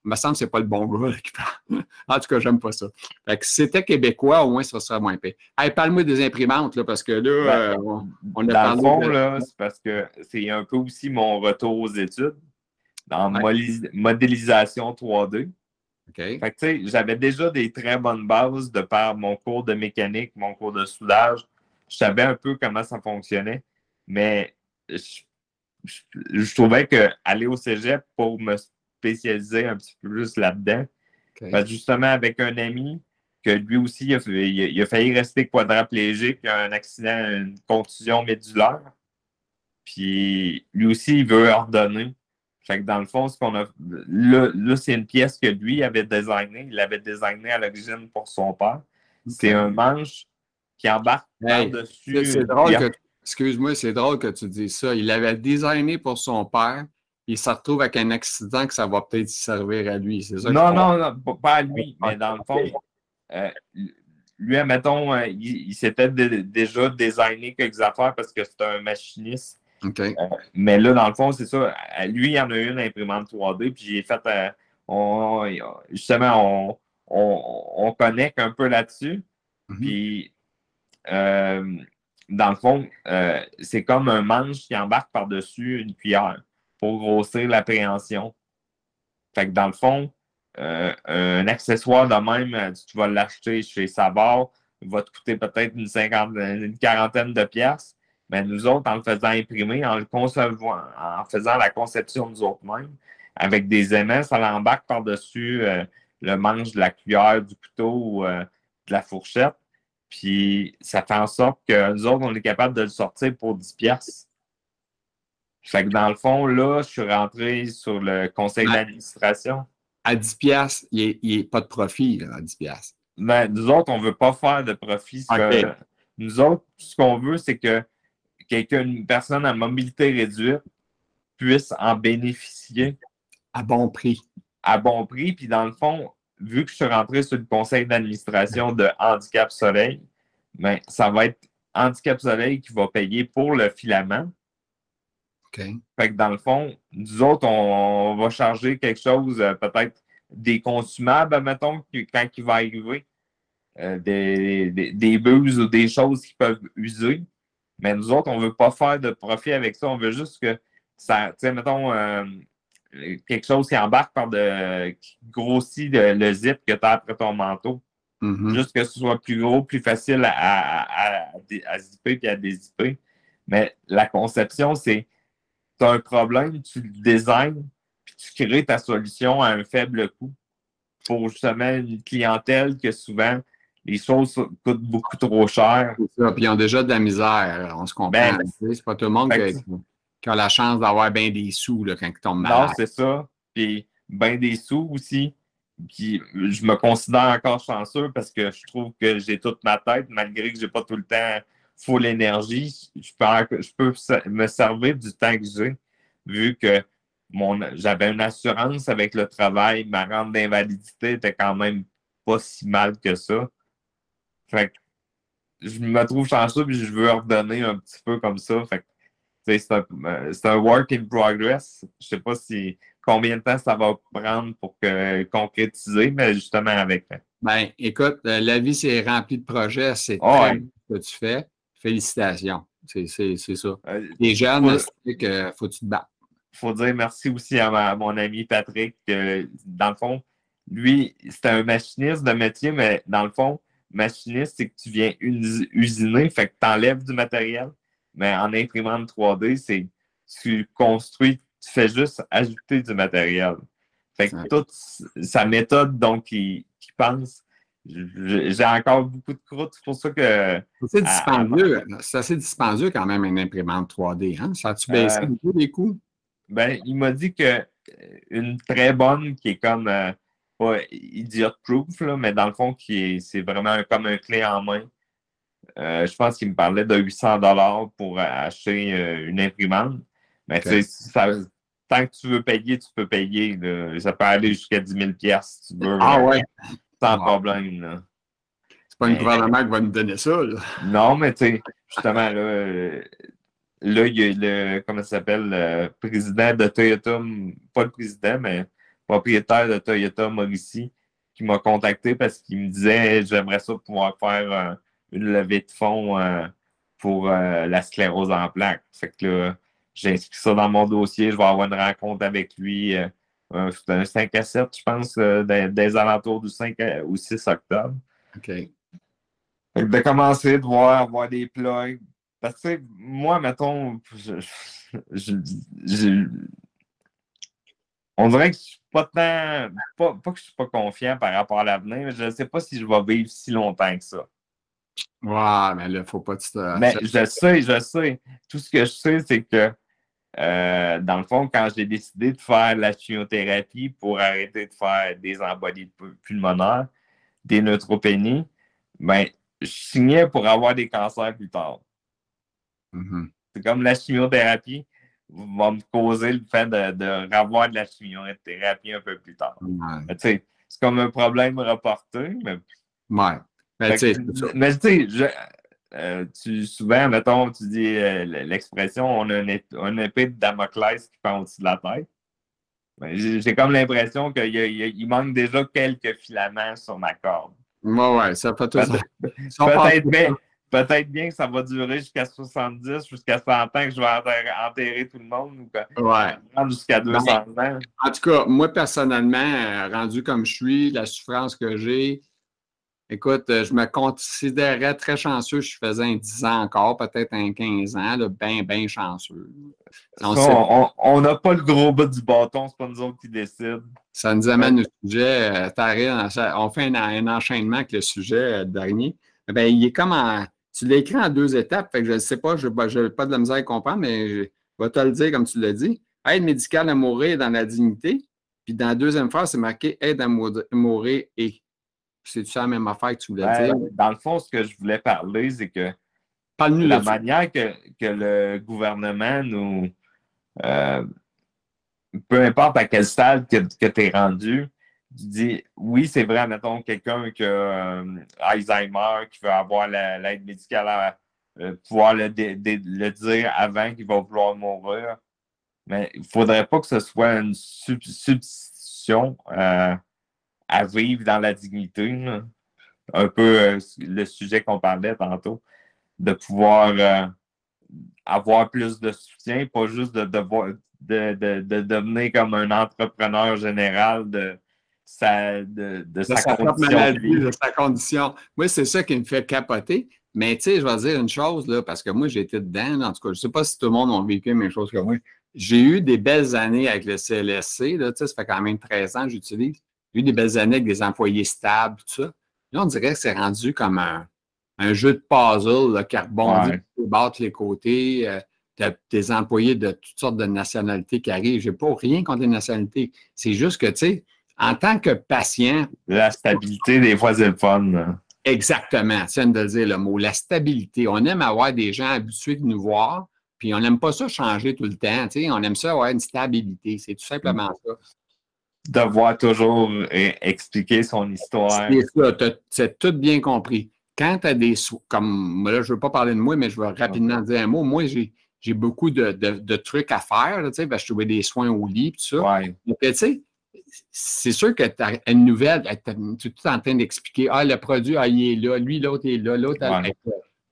me semble que c'est pas le bon gars qui parle. <laughs> en tout cas, j'aime pas ça. Fait que si c'était québécois, au moins, ça serait moins pire. Hey, parle-moi des imprimantes, là, parce que là, euh, on, a Dans le fond, là, c'est parce que c'est un peu aussi mon retour aux études dans modélisation 3D j'avais déjà des très bonnes bases de par mon cours de mécanique, mon cours de soudage. Je savais un peu comment ça fonctionnait, mais je, trouvais qu'aller au cégep pour me spécialiser un petit peu plus là-dedans, justement, avec un ami, que lui aussi, il a, failli rester quadraplégique, il a un accident, une contusion médulaire. Puis lui aussi, il veut ordonner. Fait que dans le fond, ce qu'on a. Là, c'est une pièce que lui avait designée. Il l'avait designée à l'origine pour son père. C'est un manche qui embarque par-dessus. C'est drôle que. Excuse-moi, c'est drôle que tu dis ça. Il l'avait designé pour son père. Il se retrouve avec un accident que ça va peut-être servir à lui. C'est ça non, non, non, pas à lui, mais dans le fond, euh, lui, admettons, euh, il, il s'était déjà designé quelques affaires parce que c'est un machiniste euh, mais là, dans le fond, c'est ça. Lui, il y en a une imprimante 3D, puis j'ai fait. Euh, on, justement, on, connecte un peu là-dessus. Mhm. Puis, euh, dans le fond, c'est comme un manche qui embarque par-dessus une cuillère pour grossir l'appréhension. Fait que dans le fond, un accessoire de même, tu vas l'acheter chez Savard, va te coûter peut-être une, une quarantaine de piastres. Mais nous autres, en le faisant imprimer, en le concevant, en faisant la conception nous autres mêmes, avec des aimants, ça l'embarque par-dessus euh, le manche de la cuillère, du couteau ou euh, de la fourchette. Puis ça fait en sorte que nous autres, on est capable de le sortir pour 10 pièces. Fait que dans le fond, là, je suis rentré sur le conseil d'administration. À 10 pièces, il n'y a, pas de profit à 10 pièces. Mais nous autres, on ne veut pas faire de profit. nous autres, ce qu'on veut, c'est que quelqu'un, une personne à mobilité réduite puisse en bénéficier. À bon prix. À bon prix. Puis dans le fond, vu que je suis rentré sur le conseil d'administration de Handicap Soleil, ben, ça va être Handicap Soleil qui va payer pour le filament. OK. Fait que dans le fond, nous autres, on, va charger quelque chose, euh, peut-être des consumables, mettons, quand il va arriver. Euh, des, des, des buses ou des choses qui peuvent user. Mais nous autres, on ne veut pas faire de profit avec ça. On veut juste que ça, tu sais, mettons, euh, quelque chose qui embarque par de, qui grossit le, zip que tu as après ton manteau. Mm-hmm. Juste que ce soit plus gros, plus facile à, à, zipper et à dézipper. Mais la conception, c'est tu as un problème, tu le designs, puis tu crées ta solution à un faible coût pour justement une clientèle que souvent les choses coûtent beaucoup trop cher. Ça, puis ils ont déjà de la misère, on se comprend. Ben, c'est pas tout le monde qui, a la chance d'avoir bien des sous là, quand ils tombent malades. Non, c'est ça. Puis bien des sous aussi. Puis je me considère encore chanceux parce que je trouve que j'ai toute ma tête, malgré que j'ai pas tout le temps full énergie. Je peux, je peux me servir du temps que j'ai, vu que j'avais une assurance avec le travail, ma rente d'invalidité était quand même pas si mal que ça. Fait que je me trouve chanceux et je veux redonner un petit peu comme ça. Fait que c'est un, un, work in progress. Je sais pas si combien de temps ça va prendre pour concrétiser, mais justement avec. Ben, écoute, euh, la vie, c'est rempli de projets. C'est ah ce que tu fais. Félicitations. C'est ça. Euh, Les jeunes, c'est que faut que tu te battes. Il faut dire merci aussi à, mon ami Patrick. Que, dans le fond, lui, c'était un machiniste de métier, mais dans le fond, machiniste, c'est que tu viens usiner, fait que tu enlèves du matériel. Mais en imprimante 3D, c'est tu construis tu fais juste ajouter du matériel. Fait que toute sa méthode, donc, qui, pense, j'ai encore beaucoup de croûte. C'est pour ça que. C'est dispendieux. C'est assez dispendieux quand même une imprimante 3D. Hein? Ça a-tu baissé euh, beaucoup les coûts? Ben, il m'a dit que une très bonne qui est comme euh, pas idiot proof, là, mais dans le fond, qui c'est vraiment comme un clé en main. Euh, je pense qu'il me parlait de 800 pour acheter une imprimante. Mais tu sais, ça, tant que tu veux payer, tu peux payer. Ça peut aller jusqu'à 10 000 si tu veux. Ah ouais. Sans problème. C'est pas une gouvernement qui va nous donner ça. Non, mais tu sais, justement, là, là, il y a le, comment ça s'appelle, le président de Toyota, pas le président, mais propriétaire de Toyota Mauricie, qui m'a contacté parce qu'il me disait j'aimerais ça pouvoir faire euh, une levée de fonds euh, pour euh, la sclérose en plaques. Fait que là, j'ai inscrit ça dans mon dossier. Je vais avoir une rencontre avec lui. Euh, un 5 à 7, je pense, euh, des, alentours du 5 ou 6 octobre. OK. de commencer, de voir, voir des plugs. Parce que, moi, mettons, on dirait que je suis pas tant. Pas, pas que je suis pas confiant par rapport à l'avenir, mais je ne sais pas si je vais vivre si longtemps que ça. Ouais, mais là, il ne faut pas te. Mais je sais, je sais. Tout ce que je sais, c'est que euh, dans le fond, quand j'ai décidé de faire la chimiothérapie pour arrêter de faire des embolies pulmonaires, des neutropénies, ben, je signais pour avoir des cancers plus tard. Mm-hmm. C'est comme la chimiothérapie va me causer le fait de, de revoir de la chimiothérapie un peu plus tard. C'est comme un problème reporté, mais. Ouais. Mais tu sais, euh, tu, souvent, mettons, tu dis euh, l'expression on a une, épée de Damoclès qui pend au-dessus de la tête. Ben, j'ai comme l'impression qu'il manque déjà quelques filaments sur ma corde. Ouais, ouais, ça fait tout Peut-être <laughs> bien, peut bien que ça va durer jusqu'à 70, jusqu'à 100 ans que je vais enterrer, tout le monde. Ou ouais. Jusqu'à 200 ans. En tout cas, moi, personnellement, euh, rendu comme je suis, la souffrance que j'ai, Écoute, euh, je me considérais très chanceux. Je faisais un 10 ans encore, peut-être un 15 ans, bien, bien chanceux. On n'a pas le gros bout du bâton, c'est pas nous autres qui décident. Ça nous amène au sujet. Euh, on fait un, enchaînement avec le sujet euh, dernier. Ben, il est comme en. Tu l'écris en deux étapes, fait que je ne sais pas, je n'ai pas de la misère à comprendre, mais je vais te le dire comme tu l'as dit. Aide médicale à mourir dans la dignité. Puis dans la deuxième phrase, c'est marqué aide à mourir et. C'est-tu la même affaire que tu voulais dire? Dans le fond, ce que je voulais parler, c'est que la manière que, le gouvernement nous. Euh, peu importe à quel stade que, tu es rendu, tu dis oui, c'est vrai, mettons quelqu'un qui a euh, Alzheimer, qui veut avoir l'aide médicale à euh, pouvoir le, dire avant qu'il va vouloir mourir. Mais il ne faudrait pas que ce soit une substitution à vivre dans la dignité. Un peu euh, le sujet qu'on parlait tantôt, de pouvoir euh, avoir plus de soutien, pas juste de, de, devenir comme un entrepreneur général de sa, de, sa, condition. de sa condition. Moi, c'est ça qui me fait capoter. Mais tu sais, je vais dire une chose, là, parce que moi, j'ai été dedans. en tout cas, je ne sais pas si tout le monde a vécu les mêmes choses que moi. J'ai eu des belles années avec le CLSC. Là, ça fait quand même 13 ans que j'utilise eu des belles années avec des employés stables, tout ça. Là, on dirait que c'est rendu comme un, jeu de puzzle là, qui rebondit, ouais. les côtés. Euh, tu as des employés de toutes sortes de nationalités qui arrivent. Je n'ai pas rien contre les nationalités. C'est juste que, tu sais, en tant que patient. La stabilité, des fois, c'est le fun. Exactement. C'est de dire le mot. La stabilité. On aime avoir des gens habitués de nous voir, puis on n'aime pas ça changer tout le temps. Tu sais, on aime ça avoir une stabilité. C'est tout simplement ça. Devoir toujours expliquer son histoire. C'est ça. Tu as tout bien compris. Quand tu as des. Comme là, je ne veux pas parler de moi, mais je veux rapidement dire un mot. Moi, j'ai j'ai beaucoup de, trucs à faire. tu sais, je trouvais des soins au lit, tout ça. Donc, tu sais, c'est sûr que tu as une nouvelle, tu es tout en train d'expliquer Ah, le produit, ah, il est là, lui, l'autre est là, l'autre,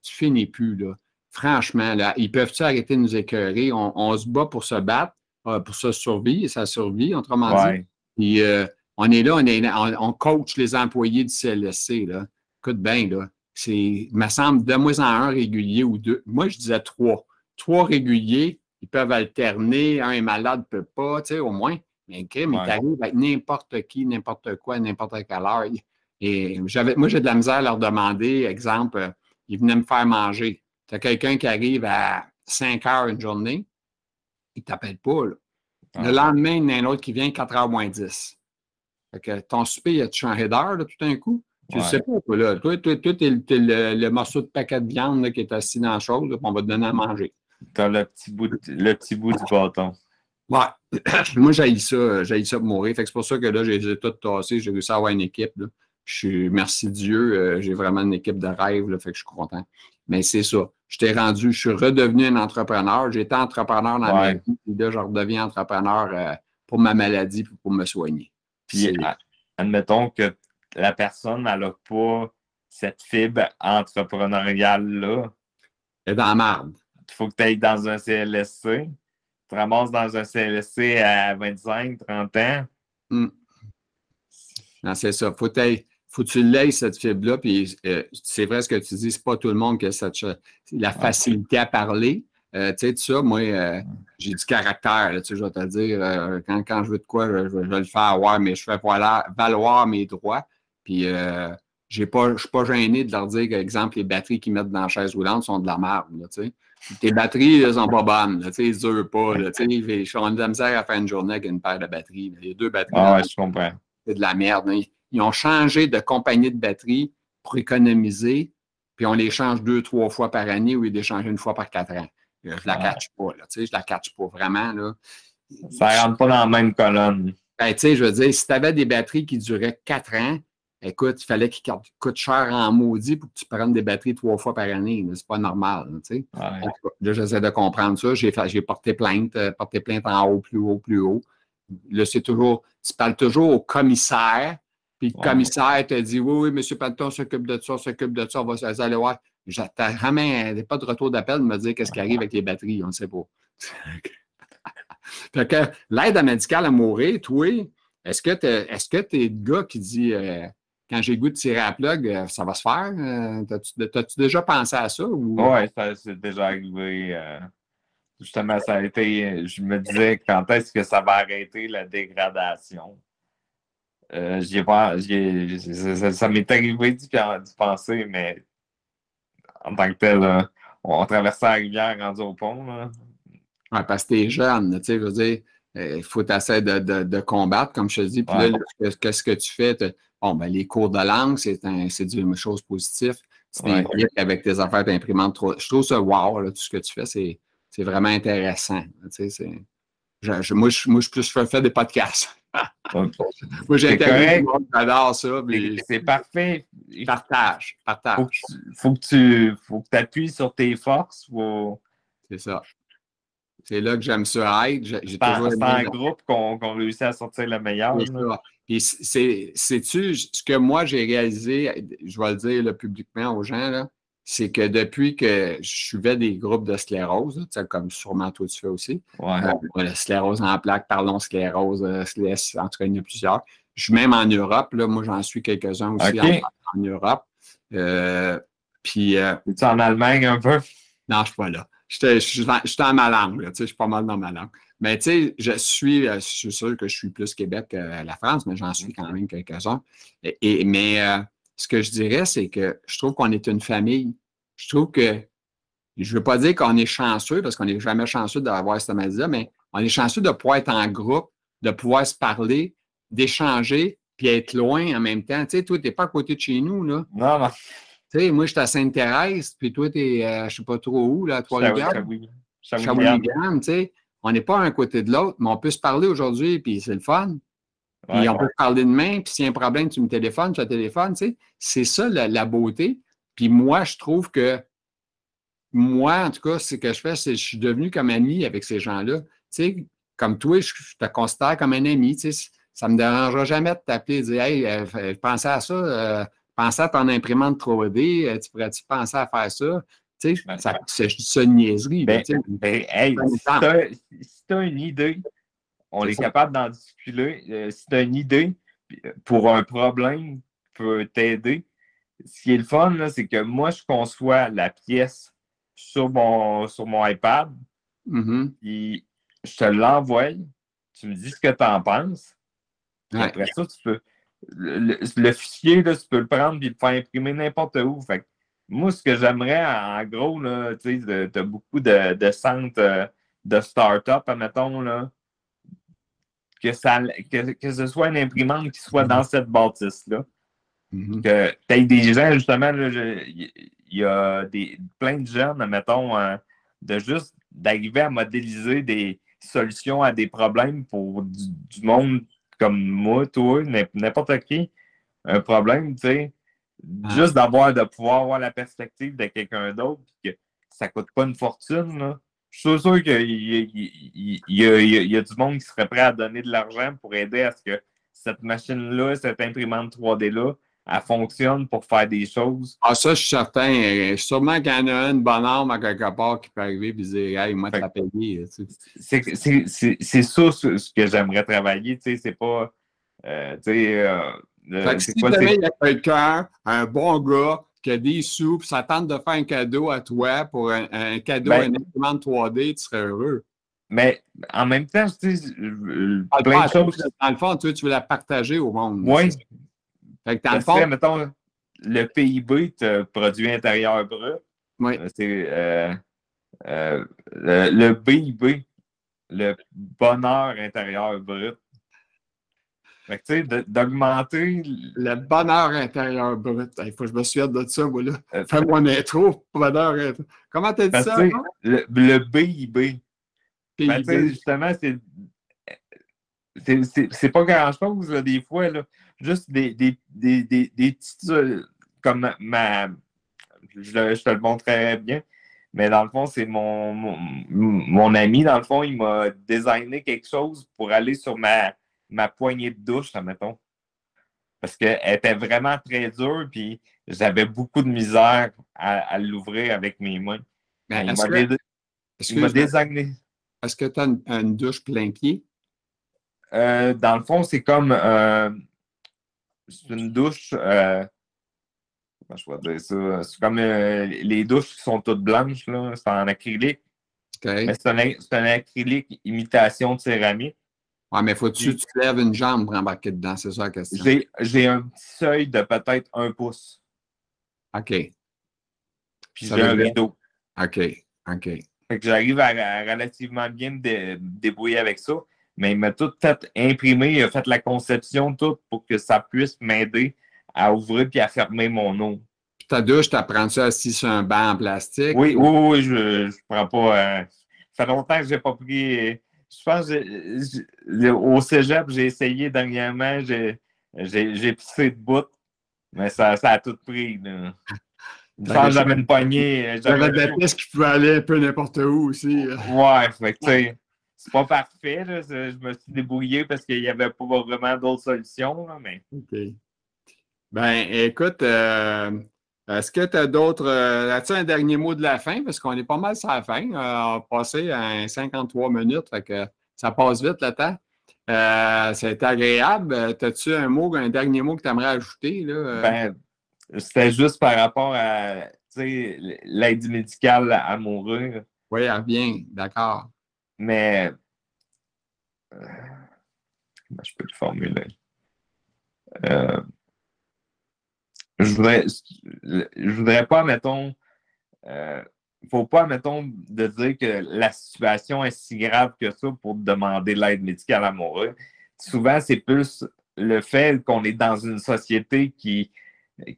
tu finis plus. Là. Franchement, là, ils peuvent-tu arrêter de nous écœurer? On, se bat pour se battre, euh, pour se survivre, ça survit, autrement dit. Puis, euh, on est là, on, est, on, coach les employés du CLSC. Là. Écoute bien, là. C'est, il me semble, de moins en un régulier ou deux. Moi, je disais trois trois réguliers, ils peuvent alterner, un est malade, ne peut pas, tu sais, au moins. Mais crime, il t'arrive avec n'importe qui, n'importe quoi, n'importe quelle heure. Et j'avais, moi, j'ai de la misère à leur demander, exemple, euh, ils venaient me faire manger. Tu as quelqu'un qui arrive à 5 heures une journée, il ne t'appelle pas. Le ah. lendemain, il y en a un autre qui vient 4 heures moins 10. Fait que ton souper, il a changé d'heure tout d'un coup? Tu ne sais pas, toi, là. Toi, toi, toi tu es, le, morceau de paquet de viande qui est assis dans la chose, on va te donner à manger. Dans le petit bout, le petit bout du bâton. Ouais. <clears throat> Moi, j'ai ça, j'ai ça pour mourir. c'est pour ça que là, j'ai tout tassé. J'ai réussi à avoir une équipe. Je suis, merci Dieu, euh, j'ai vraiment une équipe de rêve. Là, fait que je suis content. Mais c'est ça. Je t'ai rendu, je suis redevenu un entrepreneur. J'étais entrepreneur dans ma vie. Puis là, je redeviens entrepreneur euh, pour ma maladie et pour me soigner. Puis, admettons que la personne, n'a pas cette fibre entrepreneuriale-là. Elle est dans la marde il faut que tu ailles dans un CLSC. Tu ramasses dans un CLSC à 25, 30 ans. Hmm. Non, c'est ça. Faut, faut que tu l'aies, cette fibre-là. Puis euh, c'est vrai ce que tu dis, c'est pas tout le monde qui a cette, la facilité à parler. Euh, tu sais, tout ça, moi, euh, j'ai du caractère, tu sais, je vais te dire, quand, je veux de quoi, je, vais le faire avoir, mais je fais valoir mes droits. Puis je ne suis pas gêné de leur dire que, exemple, les batteries qu'ils mettent dans la chaise roulante sont de la merde. Tes batteries ne sont pas bonnes. Là, ils ne durent pas. Là, ils sont de la misère à faire une journée avec une paire de batteries. Les deux batteries. Ah ouais, je comprends. C'est de la merde. Ils ont changé de compagnie de batteries pour économiser, puis on les change deux, trois fois par année ou ils les changent une fois par quatre ans. Je ne la catch pas. Là, je ne la catch pas vraiment. Là. Ça ne rentre pas dans la même colonne. Ben, je veux dire, si tu avais des batteries qui duraient quatre ans, Écoute, il fallait qu'il coûte cher en maudit pour que tu prennes des batteries trois fois par année. C'est pas normal. Tu Là, j'essaie de comprendre ça. J'ai, porté plainte, euh, porté plainte en haut, plus haut, plus haut. Là, c'est toujours, tu parles toujours au commissaire, puis le commissaire te dit Oui, oui, M. Panton s'occupe de ça, s'occupe de ça, on va aller voir. J'attends jamais, pas de retour d'appel de me dire qu'est-ce qui arrive avec les batteries, on ne sait pas. <laughs> fait que l'aide médicale à mourir, toi, est-ce que tu es, le gars qui dit euh, quand j'ai goût de tirer à plug, euh, ça va se faire. Euh, t'as-tu déjà pensé à ça? Oui, ça c'est déjà arrivé. Euh, justement, ça a été. Je me disais quand est-ce que ça va arrêter la dégradation? Pas, ça, m'est arrivé d'y penser, mais en tant que tel, on traversait la rivière rendu au pont. Oui, parce que t'es jeune, tu sais, je veux dire, il faut essayer de, de, combattre, comme je te dis. Puis là, qu'est-ce que tu fais? Bon, ben, les cours de langue, c'est une chose positive. C'est avec tes affaires d'imprimantes. Je trouve ça wow, tout ce que tu fais, c'est vraiment intéressant. Tu sais, je, moi, je, moi, je, fais des podcasts. <laughs> moi, j'interviewe j'adore ça. C'est parfait. Partage, partage. Faut que tu faut que appuies sur tes forces. C'est ça. C'est là que j'aime ça être. C'est un groupe qu'on réussit à sortir le meilleur. Puis c'est-tu ce que moi j'ai réalisé, je vais le dire publiquement aux gens, c'est que depuis que je suivais des groupes de sclérose, comme sûrement toi tu fais aussi, ouais. euh, sclérose en plaques, parlons sclérose, euh, en tout cas il y en a plusieurs. Je suis même en Europe, là, moi j'en suis quelques-uns aussi en, Europe. Euh, puis. Euh, es en Allemagne un peu? Non, je ne suis pas là. Je suis dans ma langue, je suis pas mal dans ma langue. Mais tu sais, je suis, je suis sûr que je suis plus Québec que la France, mais j'en suis quand même quelques-uns. Et, mais ce que je dirais, c'est que je trouve qu'on est une famille. Je trouve que, je ne veux pas dire qu'on est chanceux, parce qu'on n'est jamais chanceux d'avoir cette maladie-là, mais on est chanceux de pouvoir être en groupe, de pouvoir se parler, d'échanger, puis être loin en même temps. Tu sais, toi, tu n'es pas à côté de chez nous, là. Non, non. Tu sais, moi, je suis à Sainte-Thérèse, puis toi, tu es, euh, je ne sais pas trop où, là, à Trois-Rivières. Shawinigan, tu sais. On n'est pas un côté de l'autre, mais on peut se parler aujourd'hui, puis c'est le fun. Puis on peut se parler demain, puis s'il y a un problème, tu me téléphones, tu as téléphone, tu sais. C'est ça la, beauté. Puis moi, je trouve que, moi, en tout cas, ce que je fais, c'est que je suis devenu comme ami avec ces gens-là. Tu sais, comme toi, je, te considère comme un ami, tu sais. Ça ne me dérangera jamais de t'appeler et de dire Hey, euh, pensez à ça, euh, pensez à ton imprimante 3D, euh, tu pourrais-tu penser à faire ça? Tu sais, ben, c'est une niaiserie. Ben, ben, hey, si tu as, une idée, on est, capable d'en discuter. si tu as une idée pour un problème peut t'aider, ce qui est le fun, c'est que moi, je conçois la pièce sur mon, sur mon iPad. Mm-hmm. je te l'envoie. Tu me dis ce que tu en penses. Après ça, tu peux. Le, fichier, là, tu peux le prendre et le faire imprimer n'importe où. Fait moi, ce que j'aimerais, en gros, tu as beaucoup de, centres euh, de start-up, admettons, là, que, ça, que, ce soit une imprimante qui soit dans cette bâtisse-là. Mm-hmm. Que tu aies des gens, justement, il y, a des, plein de jeunes, admettons, euh, de juste d'arriver à modéliser des solutions à des problèmes pour du monde comme moi, toi, n'importe qui, un problème, tu sais, ah. juste d'avoir, de pouvoir avoir la perspective de quelqu'un d'autre, que ça coûte pas une fortune, là. Je suis sûr qu'il y, y, a du monde qui serait prêt à donner de l'argent pour aider à ce que cette machine-là, cette imprimante 3D-là, elle fonctionne pour faire des choses. Ah, ça, je suis certain. Sûrement qu'il y en a une bonne arme à quelque part qui peut arriver et dire Hey, moi, t'as payé. C'est ça ce que j'aimerais travailler. Tu sais, c'est pas. Euh, tu sais, euh, si quoi, il y a quelqu'un, un bon gars, qui a des sous, puis ça tente de faire un cadeau à toi pour un, cadeau, ben, un imprimante 3D, tu serais heureux. Mais en même temps, tu sais, ah, plein de choses. Dans le fond, tu veux la partager au monde. Oui, fait que dans le fond. mettons, le PIB, le produit intérieur brut. Oui. Euh, c'est euh, euh, le, BIB, le bonheur intérieur brut. Fait que, tu sais, d'augmenter. Le bonheur intérieur brut. Il faut que je me souvienne de ça, moi, là. Fais-moi une intro, bonheur intérieur. Comment t'as dit ça? Le, le, BIB. Ben, justement, c'est. C'est pas grand-chose, des fois, là juste des, des, des, des, petites. Euh, comme ma. Je, te le montrerai bien. Mais dans le fond, c'est mon, mon, ami, dans le fond, il m'a designé quelque chose pour aller sur ma, ma poignée de douche, mettons. Parce qu'elle était vraiment très dure, puis j'avais beaucoup de misère à, l'ouvrir avec mes mains. Ben, m'a designé. Est-ce que tu as une, douche plein pied? Euh, dans le fond, c'est comme euh, c'est une douche. Euh, comment je dire ça? C'est comme euh, les douches qui sont toutes blanches, là. C'est en acrylique. Mais c'est un, acrylique imitation de céramique. Ouais, mais faut-tu que tu lèves une jambe pour embarquer dedans? C'est ça la question. J'ai un petit seuil de peut-être un pouce. OK. Puis j'ai un rideau. OK. OK. Fait que j'arrive à, relativement bien me débrouiller avec ça mais il m'a tout fait imprimer, il a fait la conception, tout pour que ça puisse m'aider à ouvrir puis à fermer mon eau. Puis ta douche, tu apprends ça assis sur un banc en plastique? Oui, oui, oui, je ne prends pas. Euh, ça fait longtemps que je n'ai pas pris. Je pense que au cégep, j'ai essayé dernièrement, j'ai pissé de bout, mais ça, ça a tout pris. Là. <laughs> j'avais une poignée. J'avais de la piste qui pouvait aller un peu n'importe où aussi. Ouais, fait tu sais c'est pas parfait. Je me suis débrouillé parce qu'il n'y avait pas vraiment d'autres solutions. mais... OK. Ben, écoute, euh, est-ce que tu as d'autres. Euh, as-tu un dernier mot de la fin? Parce qu'on est pas mal sur la fin. Euh, on a passé à 53 minutes, fait que ça passe vite le temps. c'est agréable. As-tu un mot, un dernier mot que tu aimerais ajouter? Là? Ben, c'était juste par rapport à l'aide médicale à mourir. Oui, elle revient, d'accord. Mais euh, je peux le formuler? Euh, je voudrais, je voudrais pas, mettons, euh, faut pas, mettons, de dire que la situation est si grave que ça pour demander l'aide médicale amoureuse. Souvent, c'est plus le fait qu'on est dans une société qui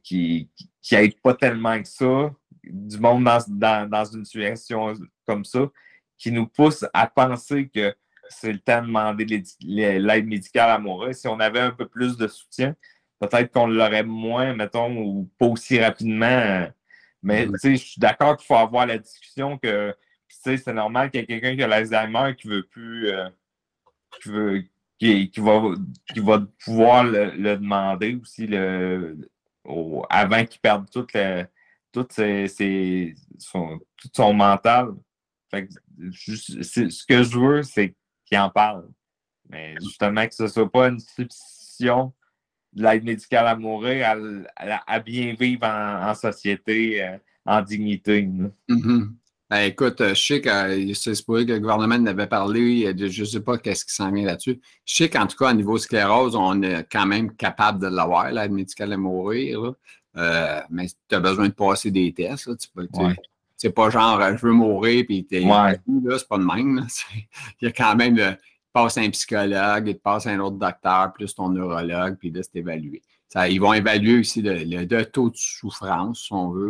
qui, qui, pas tellement que ça, du monde dans, dans, une situation comme ça, qui nous pousse à penser que c'est le temps de demander l'aide médicale amoureuse. Si on avait un peu plus de soutien, peut-être qu'on l'aurait moins, mettons, ou pas aussi rapidement. Mais je suis d'accord qu'il faut avoir la discussion que c'est normal qu'il y ait quelqu'un qui a l'Alzheimer qui veut plus euh, qui, veut, qui, va, qui va pouvoir le, demander aussi le, avant qu'il perde tout, tout, son, tout son mental. ce que je veux, c'est qu'il en parle. Mais justement, que ce ne soit pas une substitution de l'aide médicale à mourir, à, bien vivre en, société, euh, en dignité. Mm-hmm. Ben, écoute, je sais que c'est que le gouvernement n'avait parlé, je ne sais pas qu'est-ce qui s'en vient là-dessus. Je sais qu'en tout cas, au niveau sclérose, on est quand même capable de l'avoir, l'aide médicale à mourir. Euh, mais tu as besoin de passer des tests. C'est pas genre je veux mourir puis t'es ouais. là, c'est pas de même. <laughs> Il y a quand même le, passe un psychologue, il te passe un autre docteur, plus ton neurologue, puis là, c'est évalué. Ça, ils vont évaluer aussi le, taux de souffrance, si on veut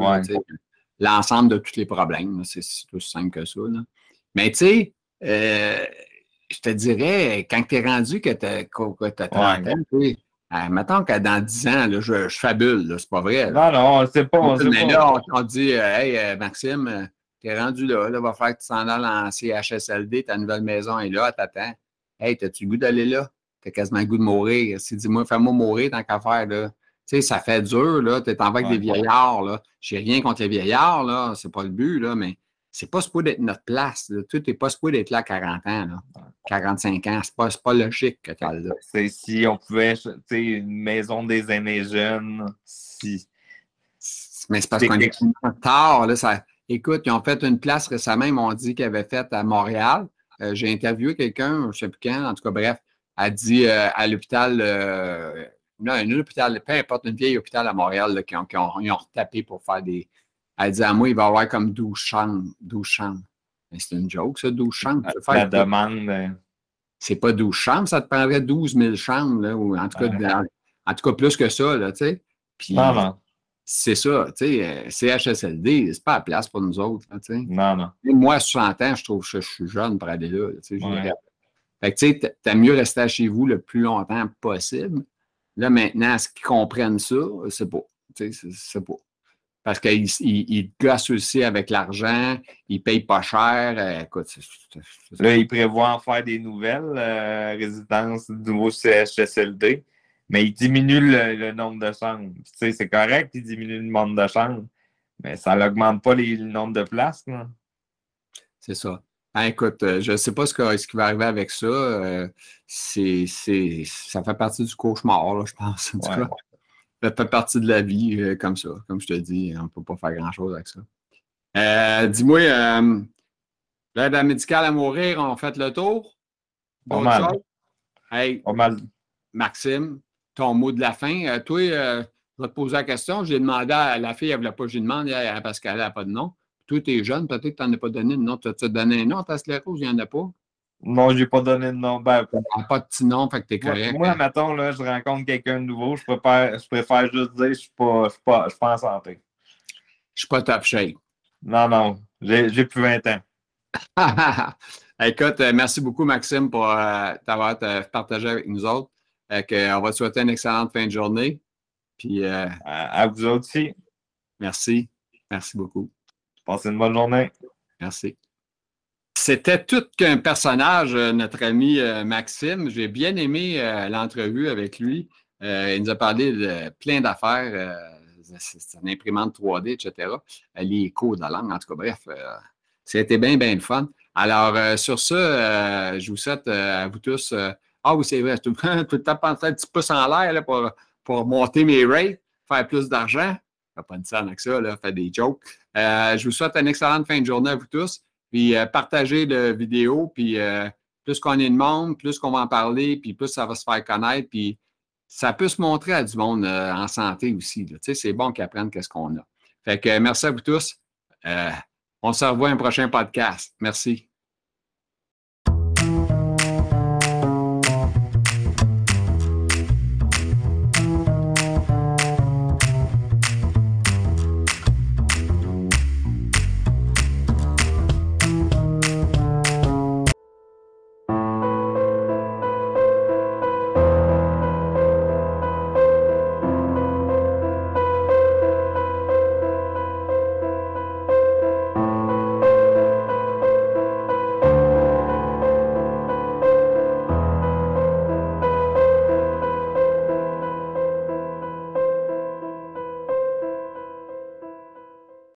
l'ensemble de tous les problèmes. C'est aussi simple que ça. Mais tu sais, euh, je te dirais, quand tu es rendu que tu as, 30 ans, euh, mettons que dans 10 ans, là, je, je, fabule, c'est pas vrai. Non, non, c'est pas. Mais là, on, dit euh, Hey, Maxime, tu es rendu là, là, va faire que tu s'en ailles en CHSLD, ta nouvelle maison est là, t'attends. Hey, t'as-tu le goût d'aller là? T'as quasiment le goût de mourir. Si dis-moi, fais-moi mourir tant qu'à faire, là. Tu sais, ça fait dur, là. Tu es en avec des vieillards, là. J'ai rien contre les vieillards, là. C'est pas le but, là, mais c'est pas supposé d'être notre place. Là. Tu n'es pas supposé d'être là à 40 ans, là. 45 ans. C'est pas, pas logique que là. C'est si on pouvait, tu sais, une maison des aînés jeunes, si. Mais c'est parce qu'on est tard, là. Ça... Écoute, ils ont fait une place récemment, ils m'ont dit qu'ils avaient fait à Montréal. Euh, j'ai interviewé quelqu'un, je ne sais plus quand, en tout cas, bref, a dit euh, à l'hôpital euh, non, un hôpital, peu importe, une vieille hôpital à Montréal qui, ont, ils ont retapé pour faire des. Elle dit à moi, il va y avoir comme 12 chambres. 12 chambres. Mais c'est une joke, ça, 12 chambres. La, demande. Euh, c'est pas 12 chambres, ça te prendrait 12 000 chambres, là, ou en tout, cas, en tout cas plus que ça, là, tu sais. Puis. C'est ça, tu sais, euh, CHSLD, c'est pas la place pour nous autres, tu sais. Non, non. moi, à 60 ans, je trouve que je suis jeune pour aller là, tu sais. Fait que, tu sais, t'as mieux rester chez vous le plus longtemps possible. Là, maintenant, est-ce qu'ils comprennent ça? C'est pas. C'est pas. Parce qu'ils ils, gossent aussi avec l'argent, ils payent pas cher. Euh, écoute, Là, ils prévoient en faire des nouvelles euh, résidences du nouveau CHSLD, mais ils diminuent le, nombre de chambres. Tu sais, c'est correct qu'ils diminuent le nombre de chambres, mais ça n'augmente pas le nombre de places. C'est ça. Écoute, euh, je ne sais pas ce, qui va arriver avec ça. Euh, c'est, ça fait partie du cauchemar, je pense. Ça fait partie de la vie euh, comme ça. Comme je te dis, on ne peut pas faire grand-chose avec ça. dis-moi, l'aide médicale à mourir, on fait le tour? Pas mal. Hey, Pas mal. Maxime, ton mot de la fin. toi, je vais te poser la question. J'ai demandé à la fille, elle ne voulait pas, je lui demande parce qu'elle n'a pas de nom. Toi, tu es jeune, peut-être que tu n'en as pas donné de nom. Tu as donné un nom à ta sclérose? Il n'y en a pas? Non, je n'ai pas donné de nom. Ben, pas de petit nom, fait que tu es correct. Moi, mettons, là, je rencontre quelqu'un de nouveau, je préfère, je préfère juste dire je ne suis, pas, suis, pas, pas en santé. Je ne suis pas top shape. Non, non, j'ai plus 20 ans. <laughs> Écoute, euh, merci beaucoup, Maxime, pour euh, t'avoir euh, partagé avec nous autres. On va te souhaiter une excellente fin de journée. Puis, à vous aussi. Merci. Merci beaucoup. Passez une bonne journée. Merci. C'était tout qu'un personnage, euh, notre ami euh, Maxime. J'ai bien aimé euh, l'entrevue avec lui. il nous a parlé de plein d'affaires. c'est une imprimante 3D, etc. Les cours de la langue, en tout cas, bref. C'était bien, bien le fun. Alors, sur ça, je vous souhaite à vous tous. Ah oui, c'est vrai, <laughs> tout, le temps penser un petit pouce en l'air pour, pour monter mes rates, faire plus d'argent pas une scène avec ça, là, fait des jokes. Euh, je vous souhaite une excellente fin de journée à vous tous. Puis euh, partagez la vidéo, puis euh, plus qu'on est de monde, plus qu'on va en parler, puis plus ça va se faire connaître. Puis ça peut se montrer à du monde en santé aussi. C'est bon qu'ils apprennent qu'est-ce qu'on a. Fait que merci à vous tous. on se revoit un prochain podcast. Merci.